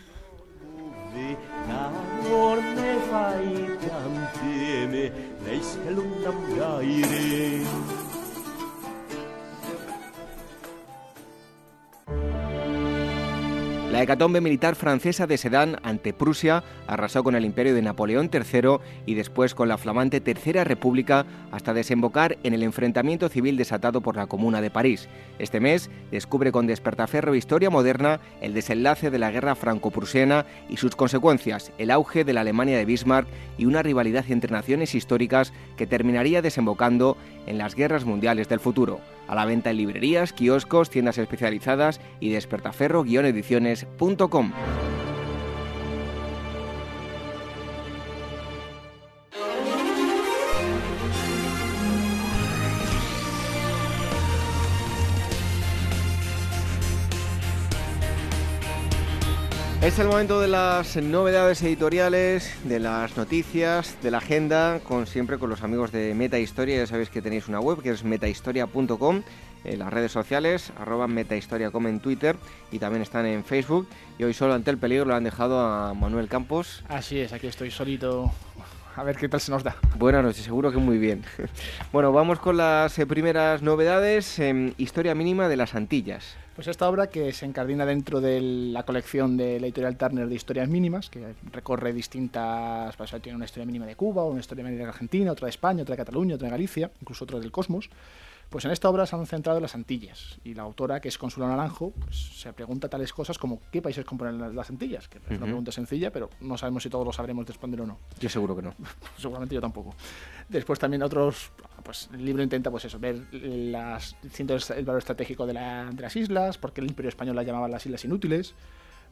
La hecatombe militar francesa de Sedan ante Prusia arrasó con el imperio de Napoleón III y después con la flamante Tercera República hasta desembocar en el enfrentamiento civil desatado por la Comuna de París. Este mes descubre con despertaferro Historia Moderna el desenlace de la guerra franco-prusiana y sus consecuencias, el auge de la Alemania de Bismarck y una rivalidad entre naciones históricas que terminaría desembocando en las guerras mundiales del futuro. A la venta en librerías, kioscos, tiendas especializadas y Es el momento de las novedades editoriales, de las noticias, de la agenda, con siempre con los amigos de Meta Historia. Ya sabéis que tenéis una web que es metahistoria.com, en las redes sociales, arroba metahistoriacom en Twitter y también están en Facebook. Y hoy solo ante el peligro lo han dejado a Manuel Campos. Así es, aquí estoy solito. A ver qué tal se nos da. Buenas noches, seguro que muy bien. *laughs* bueno, vamos con las eh, primeras novedades. en historia mínima de las Antillas. Pues esta obra que se encardina dentro de la colección de la editorial Turner de historias mínimas, que recorre distintas, pues, tiene una historia mínima de Cuba, una historia mínima de Argentina, otra de España, otra de Cataluña, otra de Galicia, incluso otra del Cosmos. Pues en esta obra se han centrado las Antillas y la autora, que es Consuelo Naranjo, pues se pregunta tales cosas como ¿qué países componen las Antillas? Que es una pregunta sencilla, pero no sabemos si todos lo sabremos responder o no. Yo seguro que no. *laughs* Seguramente yo tampoco. Después también otros, pues el libro intenta pues eso, ver las, el valor estratégico de, de las islas, porque el imperio español las llamaba las islas inútiles,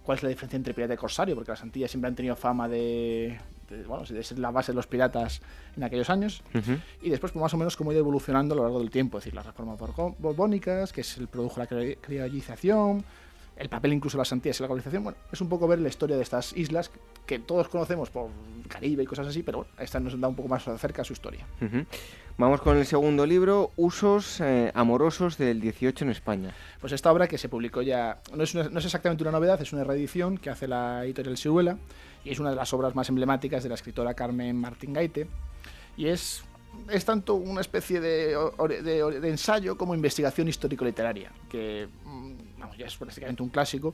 cuál es la diferencia entre pirata y corsario, porque las Antillas siempre han tenido fama de, bueno, de ser la base de los piratas en aquellos años. Y después, pues, más o menos, cómo ha ido evolucionando a lo largo del tiempo. Es decir, las reformas borbónicas, que es el produjo la criollización, el papel incluso de las Antillas en la colonización. Bueno, es un poco ver la historia de estas islas que todos conocemos por Caribe y cosas así, pero bueno, esta nos da un poco más cerca a su historia. Vamos con el segundo libro, Usos eh, amorosos del 18 en España. Pues esta obra que se publicó ya, no es, no es exactamente una novedad, es una reedición que hace la editorial Siruela y es una de las obras más emblemáticas de la escritora Carmen Martín Gaite. Y es es tanto una especie de, de, ensayo como investigación histórico-literaria, que mm, vamos, ya es prácticamente un clásico,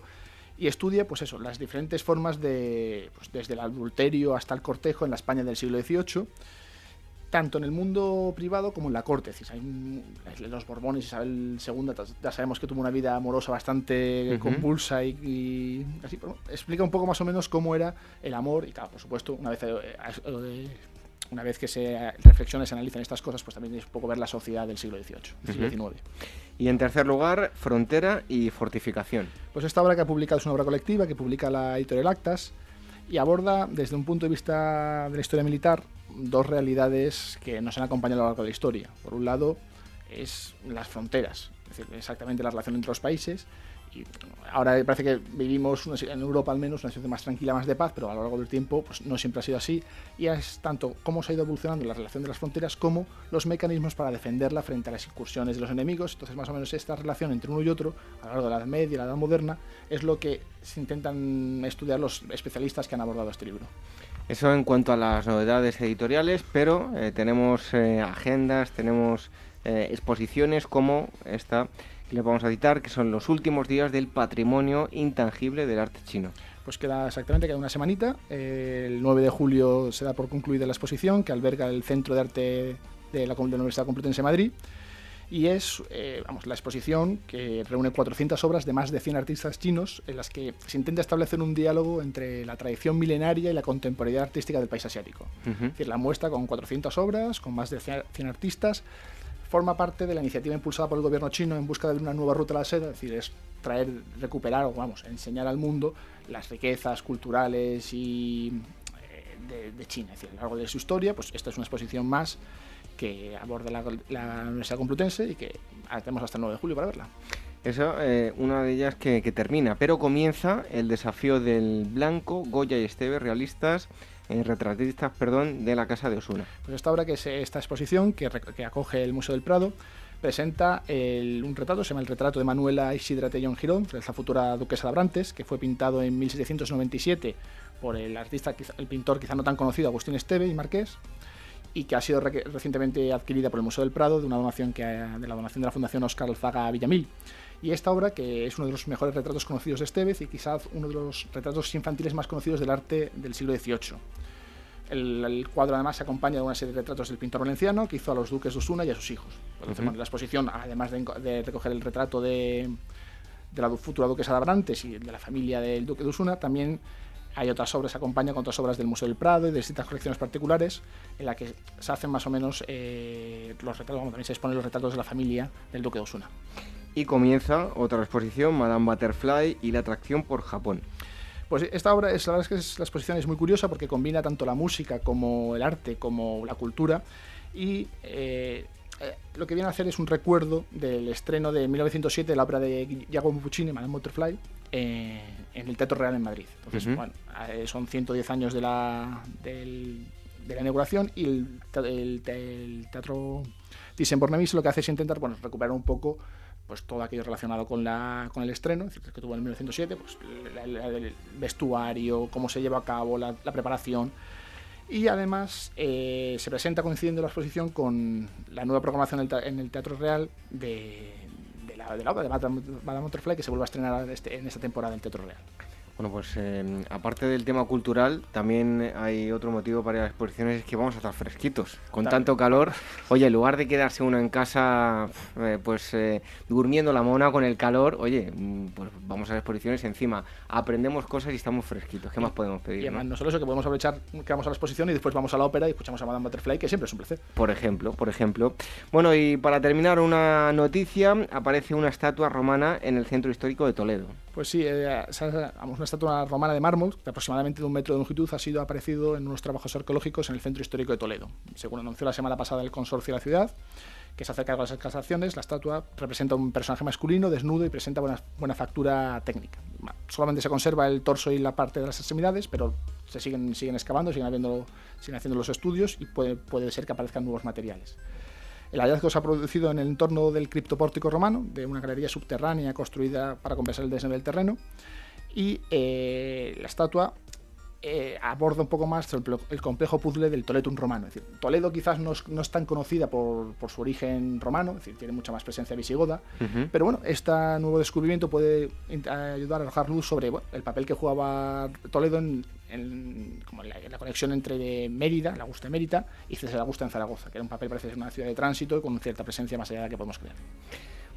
y estudia pues eso, las diferentes formas de, pues, desde el adulterio hasta el cortejo en la España del siglo XVIII, tanto en el mundo privado como en la corte. Es decir, hay los Borbones, Isabel II, ya sabemos que tuvo una vida amorosa bastante compulsa y, y así, explica un poco más o menos cómo era el amor y claro, por supuesto, una vez, eh, una vez que se reflexionen, se analizan estas cosas, pues también es un poco ver la sociedad del siglo XVIII, del siglo XIX. Y en tercer lugar, Frontera y Fortificación. Pues esta obra que ha publicado es una obra colectiva que publica la editorial Actas y aborda desde un punto de vista de la historia militar dos realidades que nos han acompañado a lo largo de la historia. Por un lado, es las fronteras, es decir, exactamente la relación entre los países. Y ahora parece que vivimos en Europa al menos una situación más tranquila, más de paz, pero a lo largo del tiempo pues, no siempre ha sido así. Y es tanto cómo se ha ido evolucionando la relación de las fronteras como los mecanismos para defenderla frente a las incursiones de los enemigos. Entonces, más o menos esta relación entre uno y otro, a lo largo de la Edad Media y la Edad Moderna, es lo que se intentan estudiar los especialistas que han abordado este libro. Eso en cuanto a las novedades editoriales, pero eh, tenemos eh, agendas, tenemos eh, exposiciones como esta que le vamos a citar, que son los últimos días del patrimonio intangible del arte chino. Pues queda exactamente, queda una semanita. el 9 de julio se da por concluida la exposición que alberga el Centro de Arte de la, de la Universidad Complutense de Madrid y es eh, vamos, la exposición que reúne 400 obras de más de 100 artistas chinos en las que se intenta establecer un diálogo entre la tradición milenaria y la contemporaneidad artística del país asiático. Es decir, la muestra con 400 obras, con más de 100 artistas, forma parte de la iniciativa impulsada por el gobierno chino en busca de una nueva ruta a la seda, es decir, es traer, recuperar o vamos, enseñar al mundo las riquezas culturales y eh, de, de, China. Es decir, a lo largo de su historia, pues esta es una exposición más que aborda la, Universidad Complutense y que tenemos hasta el 9 de julio para verla. Eso, eh, una de ellas que, termina, pero comienza el desafío del Blanco, Goya y Esteve, realistas, eh, retratistas, perdón, de la Casa de Osuna. Pues esta obra, que es esta exposición que, acoge el Museo del Prado, presenta un retrato, se llama el retrato de Manuela Isidra Tellón Girón, la futura duquesa de Abrantes, que fue pintado en 1797 por el artista, el pintor quizá no tan conocido, Agustín Esteve y Marqués y que ha sido recientemente adquirida por el Museo del Prado de una donación que, de la donación de la Fundación Oscar Alzaga Villamil. Y esta obra, que es uno de los mejores retratos conocidos de Estevez y quizás uno de los retratos infantiles más conocidos del arte del siglo XVIII. El, cuadro además se acompaña de una serie de retratos del pintor valenciano que hizo a los duques de Osuna y a sus hijos. La exposición, además de, recoger el retrato de, la futura duquesa de Abrantes y de la familia del duque de Osuna, también hay otras obras, se acompaña con otras obras del Museo del Prado y de distintas colecciones particulares en las que se hacen más o menos eh, los retratos, también se exponen los retratos de la familia del duque de Osuna. Y comienza otra exposición, Madame Butterfly y la atracción por Japón. Pues esta obra, es, la verdad es que la exposición es muy curiosa porque combina tanto la música como el arte, como la cultura. Y eh, eh, lo que viene a hacer es un recuerdo del estreno de 1907 de la obra de Giacomo Puccini, Madame Butterfly, eh, en el Teatro Real en Madrid. Entonces, bueno, son 110 años de la, de la inauguración y el, el, Teatro Thyssen-Bornemisza lo que hace es intentar bueno, recuperar un poco pues todo aquello relacionado con, la, con el estreno, que tuvo en 1907, pues el, vestuario, cómo se lleva a cabo, la, preparación. Y además eh, se presenta coincidiendo la exposición con la nueva programación en el Teatro Real de, de la, de la obra de Madame, Butterfly que se vuelve a estrenar este, en esta temporada en el Teatro Real. Bueno, pues eh, aparte del tema cultural, también hay otro motivo para las exposiciones, es que vamos a estar fresquitos. Con tanto calor, oye, en lugar de quedarse uno en casa, eh, pues eh, durmiendo la mona con el calor, oye, mm, pues vamos a las exposiciones encima, aprendemos cosas y estamos fresquitos. ¿Qué más podemos pedir? Y además, ¿no? solo eso, que podemos aprovechar que vamos a la exposición y después vamos a la ópera y escuchamos a Madame Butterfly, que siempre es un placer. Por ejemplo, por ejemplo. Bueno, y para terminar, una noticia, aparece una estatua romana en el centro histórico de Toledo. Pues sí, eh, una estatua romana de mármol de aproximadamente de un metro de longitud ha sido aparecido en unos trabajos arqueológicos en el centro histórico de Toledo. Según anunció la semana pasada el consorcio de la ciudad, que se hace cargo de las excavaciones, la estatua representa un personaje masculino desnudo y presenta buena, factura técnica. Solamente se conserva el torso y la parte de las extremidades, pero se siguen, siguen excavando, siguen, habiendo, siguen haciendo los estudios y puede, puede ser que aparezcan nuevos materiales. El hallazgo se ha producido en el entorno del criptopórtico romano, de una galería subterránea construida para compensar el desnivel del terreno, y eh, la estatua eh, aborda un poco más el, complejo puzzle del Toledo romano. Es decir, Toledo quizás no es, tan conocida por, su origen romano, es decir, tiene mucha más presencia visigoda, pero bueno, este nuevo descubrimiento puede ayudar a arrojar luz sobre el papel que jugaba Toledo en, la, conexión entre Mérida, la Augusta Mérida, y César Augusta en Zaragoza, que era un papel parece ser una ciudad de tránsito y con cierta presencia más allá de la que podemos creer.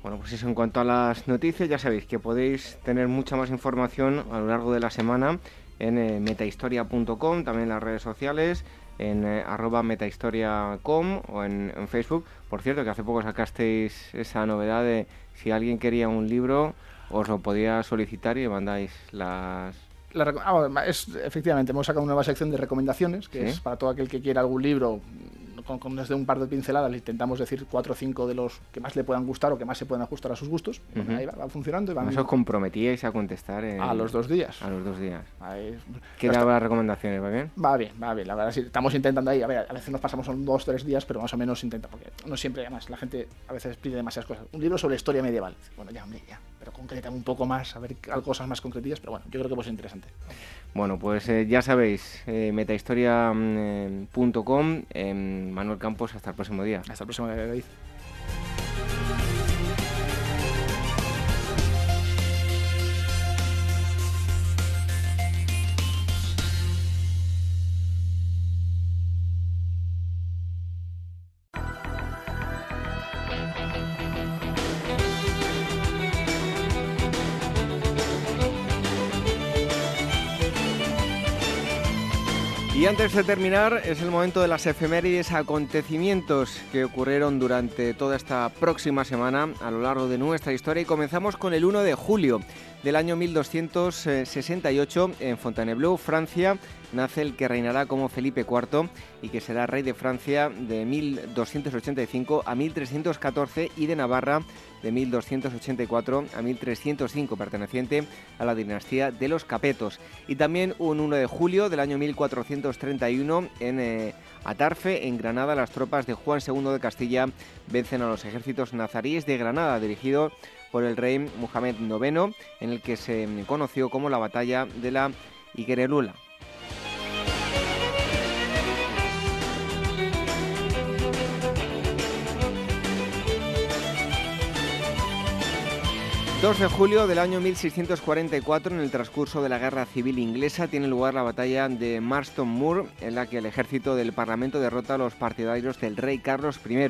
Bueno, pues eso en cuanto a las noticias, ya sabéis que podéis tener mucha más información a lo largo de la semana en eh, metahistoria.com, también en las redes sociales, en eh, arroba metahistoria.com o en, Facebook. Por cierto, que hace poco sacasteis esa novedad de si alguien quería un libro, os lo podía solicitar y le mandáis las... Ah, es, efectivamente, hemos sacado una nueva sección de recomendaciones, que es para todo aquel que quiera algún libro con, desde un par de pinceladas le intentamos decir cuatro o cinco de los que más le puedan gustar o que más se puedan ajustar a sus gustos. Ahí va, funcionando. Y van... ¿Eso comprometíais a contestar? A los dos días. A los dos días. ¿Qué daba las recomendaciones? ¿Va bien? Va bien, va bien. La verdad, sí, estamos intentando ahí. A ver, a veces nos pasamos son dos, tres días, pero más o menos intenta, porque no siempre, además, la gente a veces pide demasiadas cosas. Un libro sobre historia medieval. Bueno, ya, hombre, ya. Pero concretamos un poco más, a ver cosas más concretillas, pero bueno, yo creo que pues es interesante. Bueno, pues eh, ya sabéis, eh, metahistoria.com, eh, Manuel Campos, hasta el próximo día. Hasta el próximo día, David. Antes de terminar, es el momento de las efemérides acontecimientos que ocurrieron durante toda esta próxima semana a lo largo de nuestra historia. Y comenzamos con el 1 de julio del año 1268 en Fontainebleau, Francia, nace el que reinará como Felipe IV y que será rey de Francia de 1285 a 1314 y de Navarra de 1284 a 1305, perteneciente a la dinastía de los Capetos. Y también un 1 de julio del año 1431 en eh, Atarfe, en Granada, las tropas de Juan II de Castilla vencen a los ejércitos nazaríes de Granada, dirigido por el rey Muhammad IX, en el que se conoció como la batalla de la Iguerelula. 2 de julio del año 1644, en el transcurso de la Guerra Civil Inglesa, tiene lugar la batalla de Marston Moor, en la que el ejército del Parlamento derrota a los partidarios del rey Carlos I.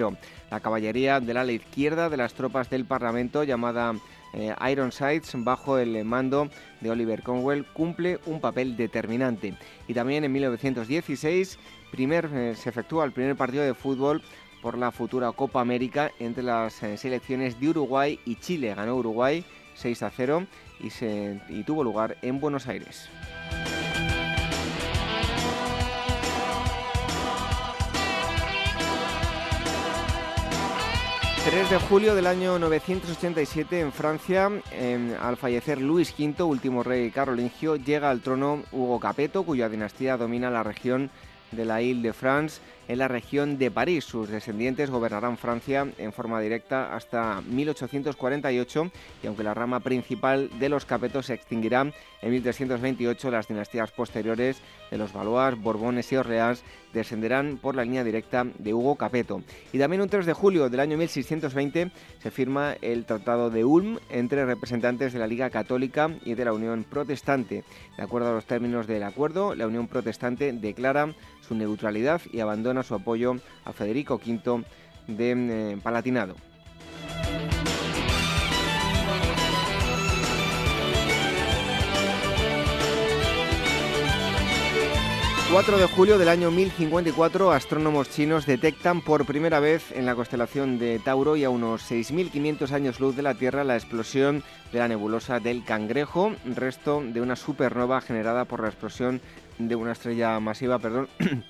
La caballería del ala izquierda de las tropas del Parlamento, llamada eh, Ironsides, bajo el mando de Oliver Cromwell, cumple un papel determinante. Y también en 1916 primer, eh, se efectúa el primer partido de fútbol por la futura Copa América entre las eh, selecciones de Uruguay y Chile. Ganó Uruguay 6 a 0 y, tuvo lugar en Buenos Aires. 3 de julio del año 987 en Francia, al fallecer Luis V, último rey carolingio, llega al trono Hugo Capeto, cuya dinastía domina la región de la Ile de France en la región de París. Sus descendientes gobernarán Francia en forma directa hasta 1848 y aunque la rama principal de los capetos se extinguirá en 1328, las dinastías posteriores de los Valois, Borbones y Orleans descenderán por la línea directa de Hugo Capeto. Y también un 3 de julio del año 1620 se firma el Tratado de Ulm entre representantes de la Liga Católica y de la Unión Protestante. De acuerdo a los términos del acuerdo, la Unión Protestante declara su neutralidad y abandona su apoyo a Federico V de eh, Palatinado. 4 de julio del año 1054, astrónomos chinos detectan por primera vez en la constelación de Tauro y a unos 6.500 años luz de la Tierra la explosión de la nebulosa del Cangrejo, resto de una supernova generada por la explosión de una estrella masiva, perdón, *clears throat*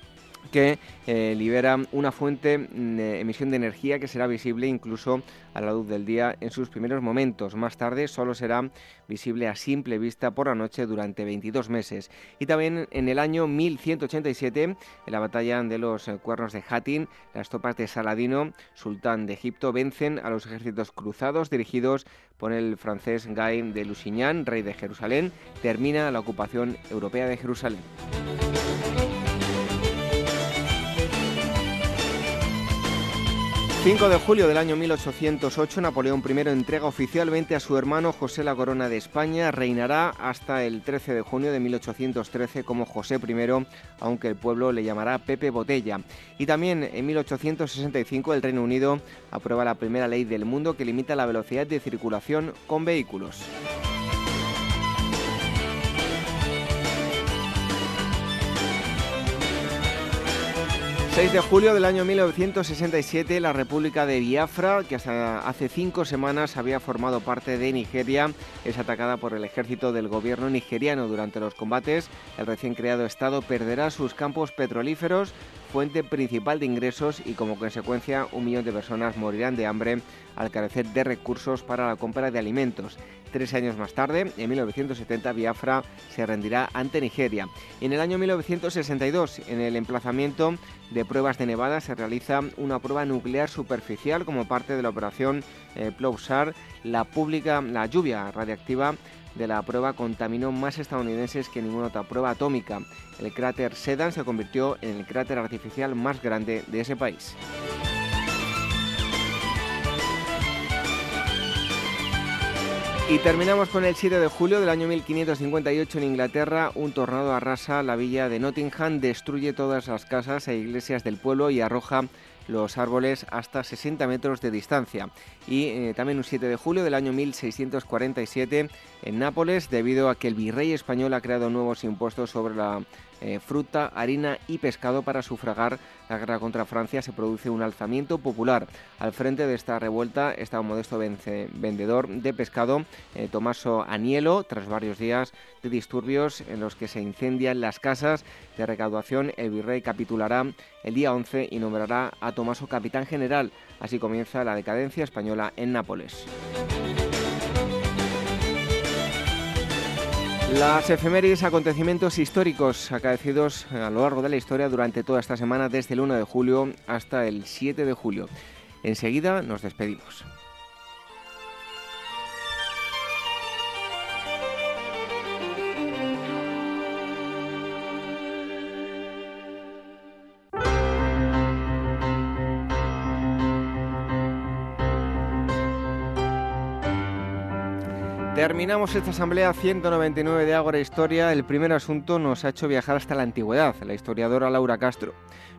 que eh, libera una fuente de emisión de energía que será visible incluso a la luz del día en sus primeros momentos. Más tarde solo será visible a simple vista por la noche durante 22 meses. Y también en el año 1187, en la batalla de los eh, cuernos de Hattin, las tropas de Saladino, sultán de Egipto, vencen a los ejércitos cruzados dirigidos por el francés Guy de Lusignan, rey de Jerusalén. Termina la ocupación europea de Jerusalén. 5 de julio del año 1808, Napoleón I entrega oficialmente a su hermano José la corona de España. Reinará hasta el 13 de junio de 1813 como José I, aunque el pueblo le llamará Pepe Botella. Y también en 1865 el Reino Unido aprueba la primera ley del mundo que limita la velocidad de circulación con vehículos. 6 de julio del año 1967, la República de Biafra, que hasta hace cinco semanas había formado parte de Nigeria, es atacada por el ejército del gobierno nigeriano. Durante los combates, el recién creado Estado perderá sus campos petrolíferos, fuente principal de ingresos, y como consecuencia un millón de personas morirán de hambre al carecer de recursos para la compra de alimentos. Tres años más tarde, en 1970, Biafra se rendirá ante Nigeria. En el año 1962, en el emplazamiento de pruebas de Nevada, se realiza una prueba nuclear superficial como parte de la operación eh, Plousar. La, pública, la lluvia radiactiva de la prueba contaminó más estadounidenses que ninguna otra prueba atómica. El cráter Sedan se convirtió en el cráter artificial más grande de ese país. Y terminamos con el 7 de julio del año 1558 en Inglaterra. Un tornado arrasa la villa de Nottingham, destruye todas las casas e iglesias del pueblo y arroja los árboles hasta 60 metros de distancia. Y eh, también un 7 de julio del año 1647 en Nápoles, debido a que el virrey español ha creado nuevos impuestos sobre la eh, fruta, harina y pescado para sufragar la guerra contra Francia, se produce un alzamiento popular. Al frente de esta revuelta está un modesto vendedor de pescado, eh, Tomaso Anielo, tras varios días de disturbios en los que se incendian las casas de recaudación, el virrey capitulará el día 11 y nombrará a Tomaso capitán general. Así comienza la decadencia española en Nápoles. Las efemérides, acontecimientos históricos acaecidos a lo largo de la historia durante toda esta semana, desde el 1 de julio hasta el 7 de julio. Enseguida nos despedimos. Terminamos esta asamblea 199 de Ágora Historia. El primer asunto nos ha hecho viajar hasta la antigüedad. La historiadora Laura Castro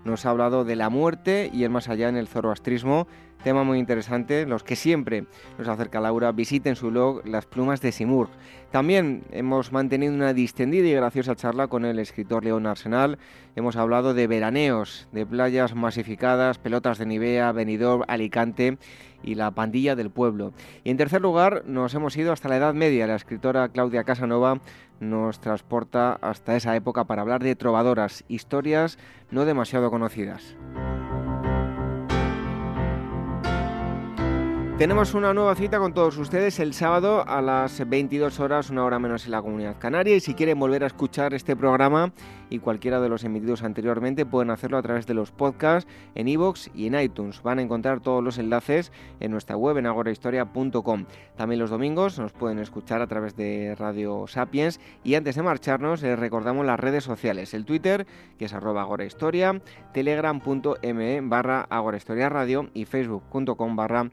nos ha hablado de la muerte y el más allá en el zoroastrismo Tema muy interesante, los que siempre nos acerca Laura, visiten su blog Las Plumas de Simur. También hemos mantenido una distendida y graciosa charla con el escritor León Arsenal. Hemos hablado de veraneos, de playas masificadas, pelotas de Nivea, Benidorm, Alicante y la pandilla del pueblo. Y en tercer lugar nos hemos ido hasta la Edad Media. La escritora Claudia Casanova nos transporta hasta esa época para hablar de trovadoras, historias no demasiado conocidas. Tenemos una nueva cita con todos ustedes el sábado a las 22 horas, una hora menos en la Comunidad Canaria. Y si quieren volver a escuchar este programa y cualquiera de los emitidos anteriormente, pueden hacerlo a través de los podcasts en iVoox y en iTunes. Van a encontrar todos los enlaces en nuestra web en agorahistoria.com. También los domingos nos pueden escuchar a través de Radio Sapiens. Y antes de marcharnos, les recordamos las redes sociales: el Twitter, que es arroba agorahistoria, telegram.me barra agorahistoria radio y facebook.com barra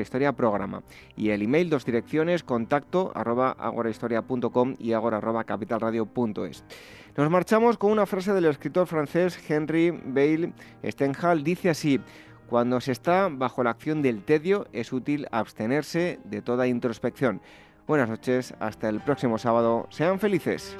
Historia Programa. Y el email, dos direcciones, contacto arroba agorahistoria.com y agora arroba capitalradio.es. Nos marchamos con una frase del escritor francés Henry Bale Stenhal. Dice así, cuando se está bajo la acción del tedio es útil abstenerse de toda introspección. Buenas noches, hasta el próximo sábado. Sean felices.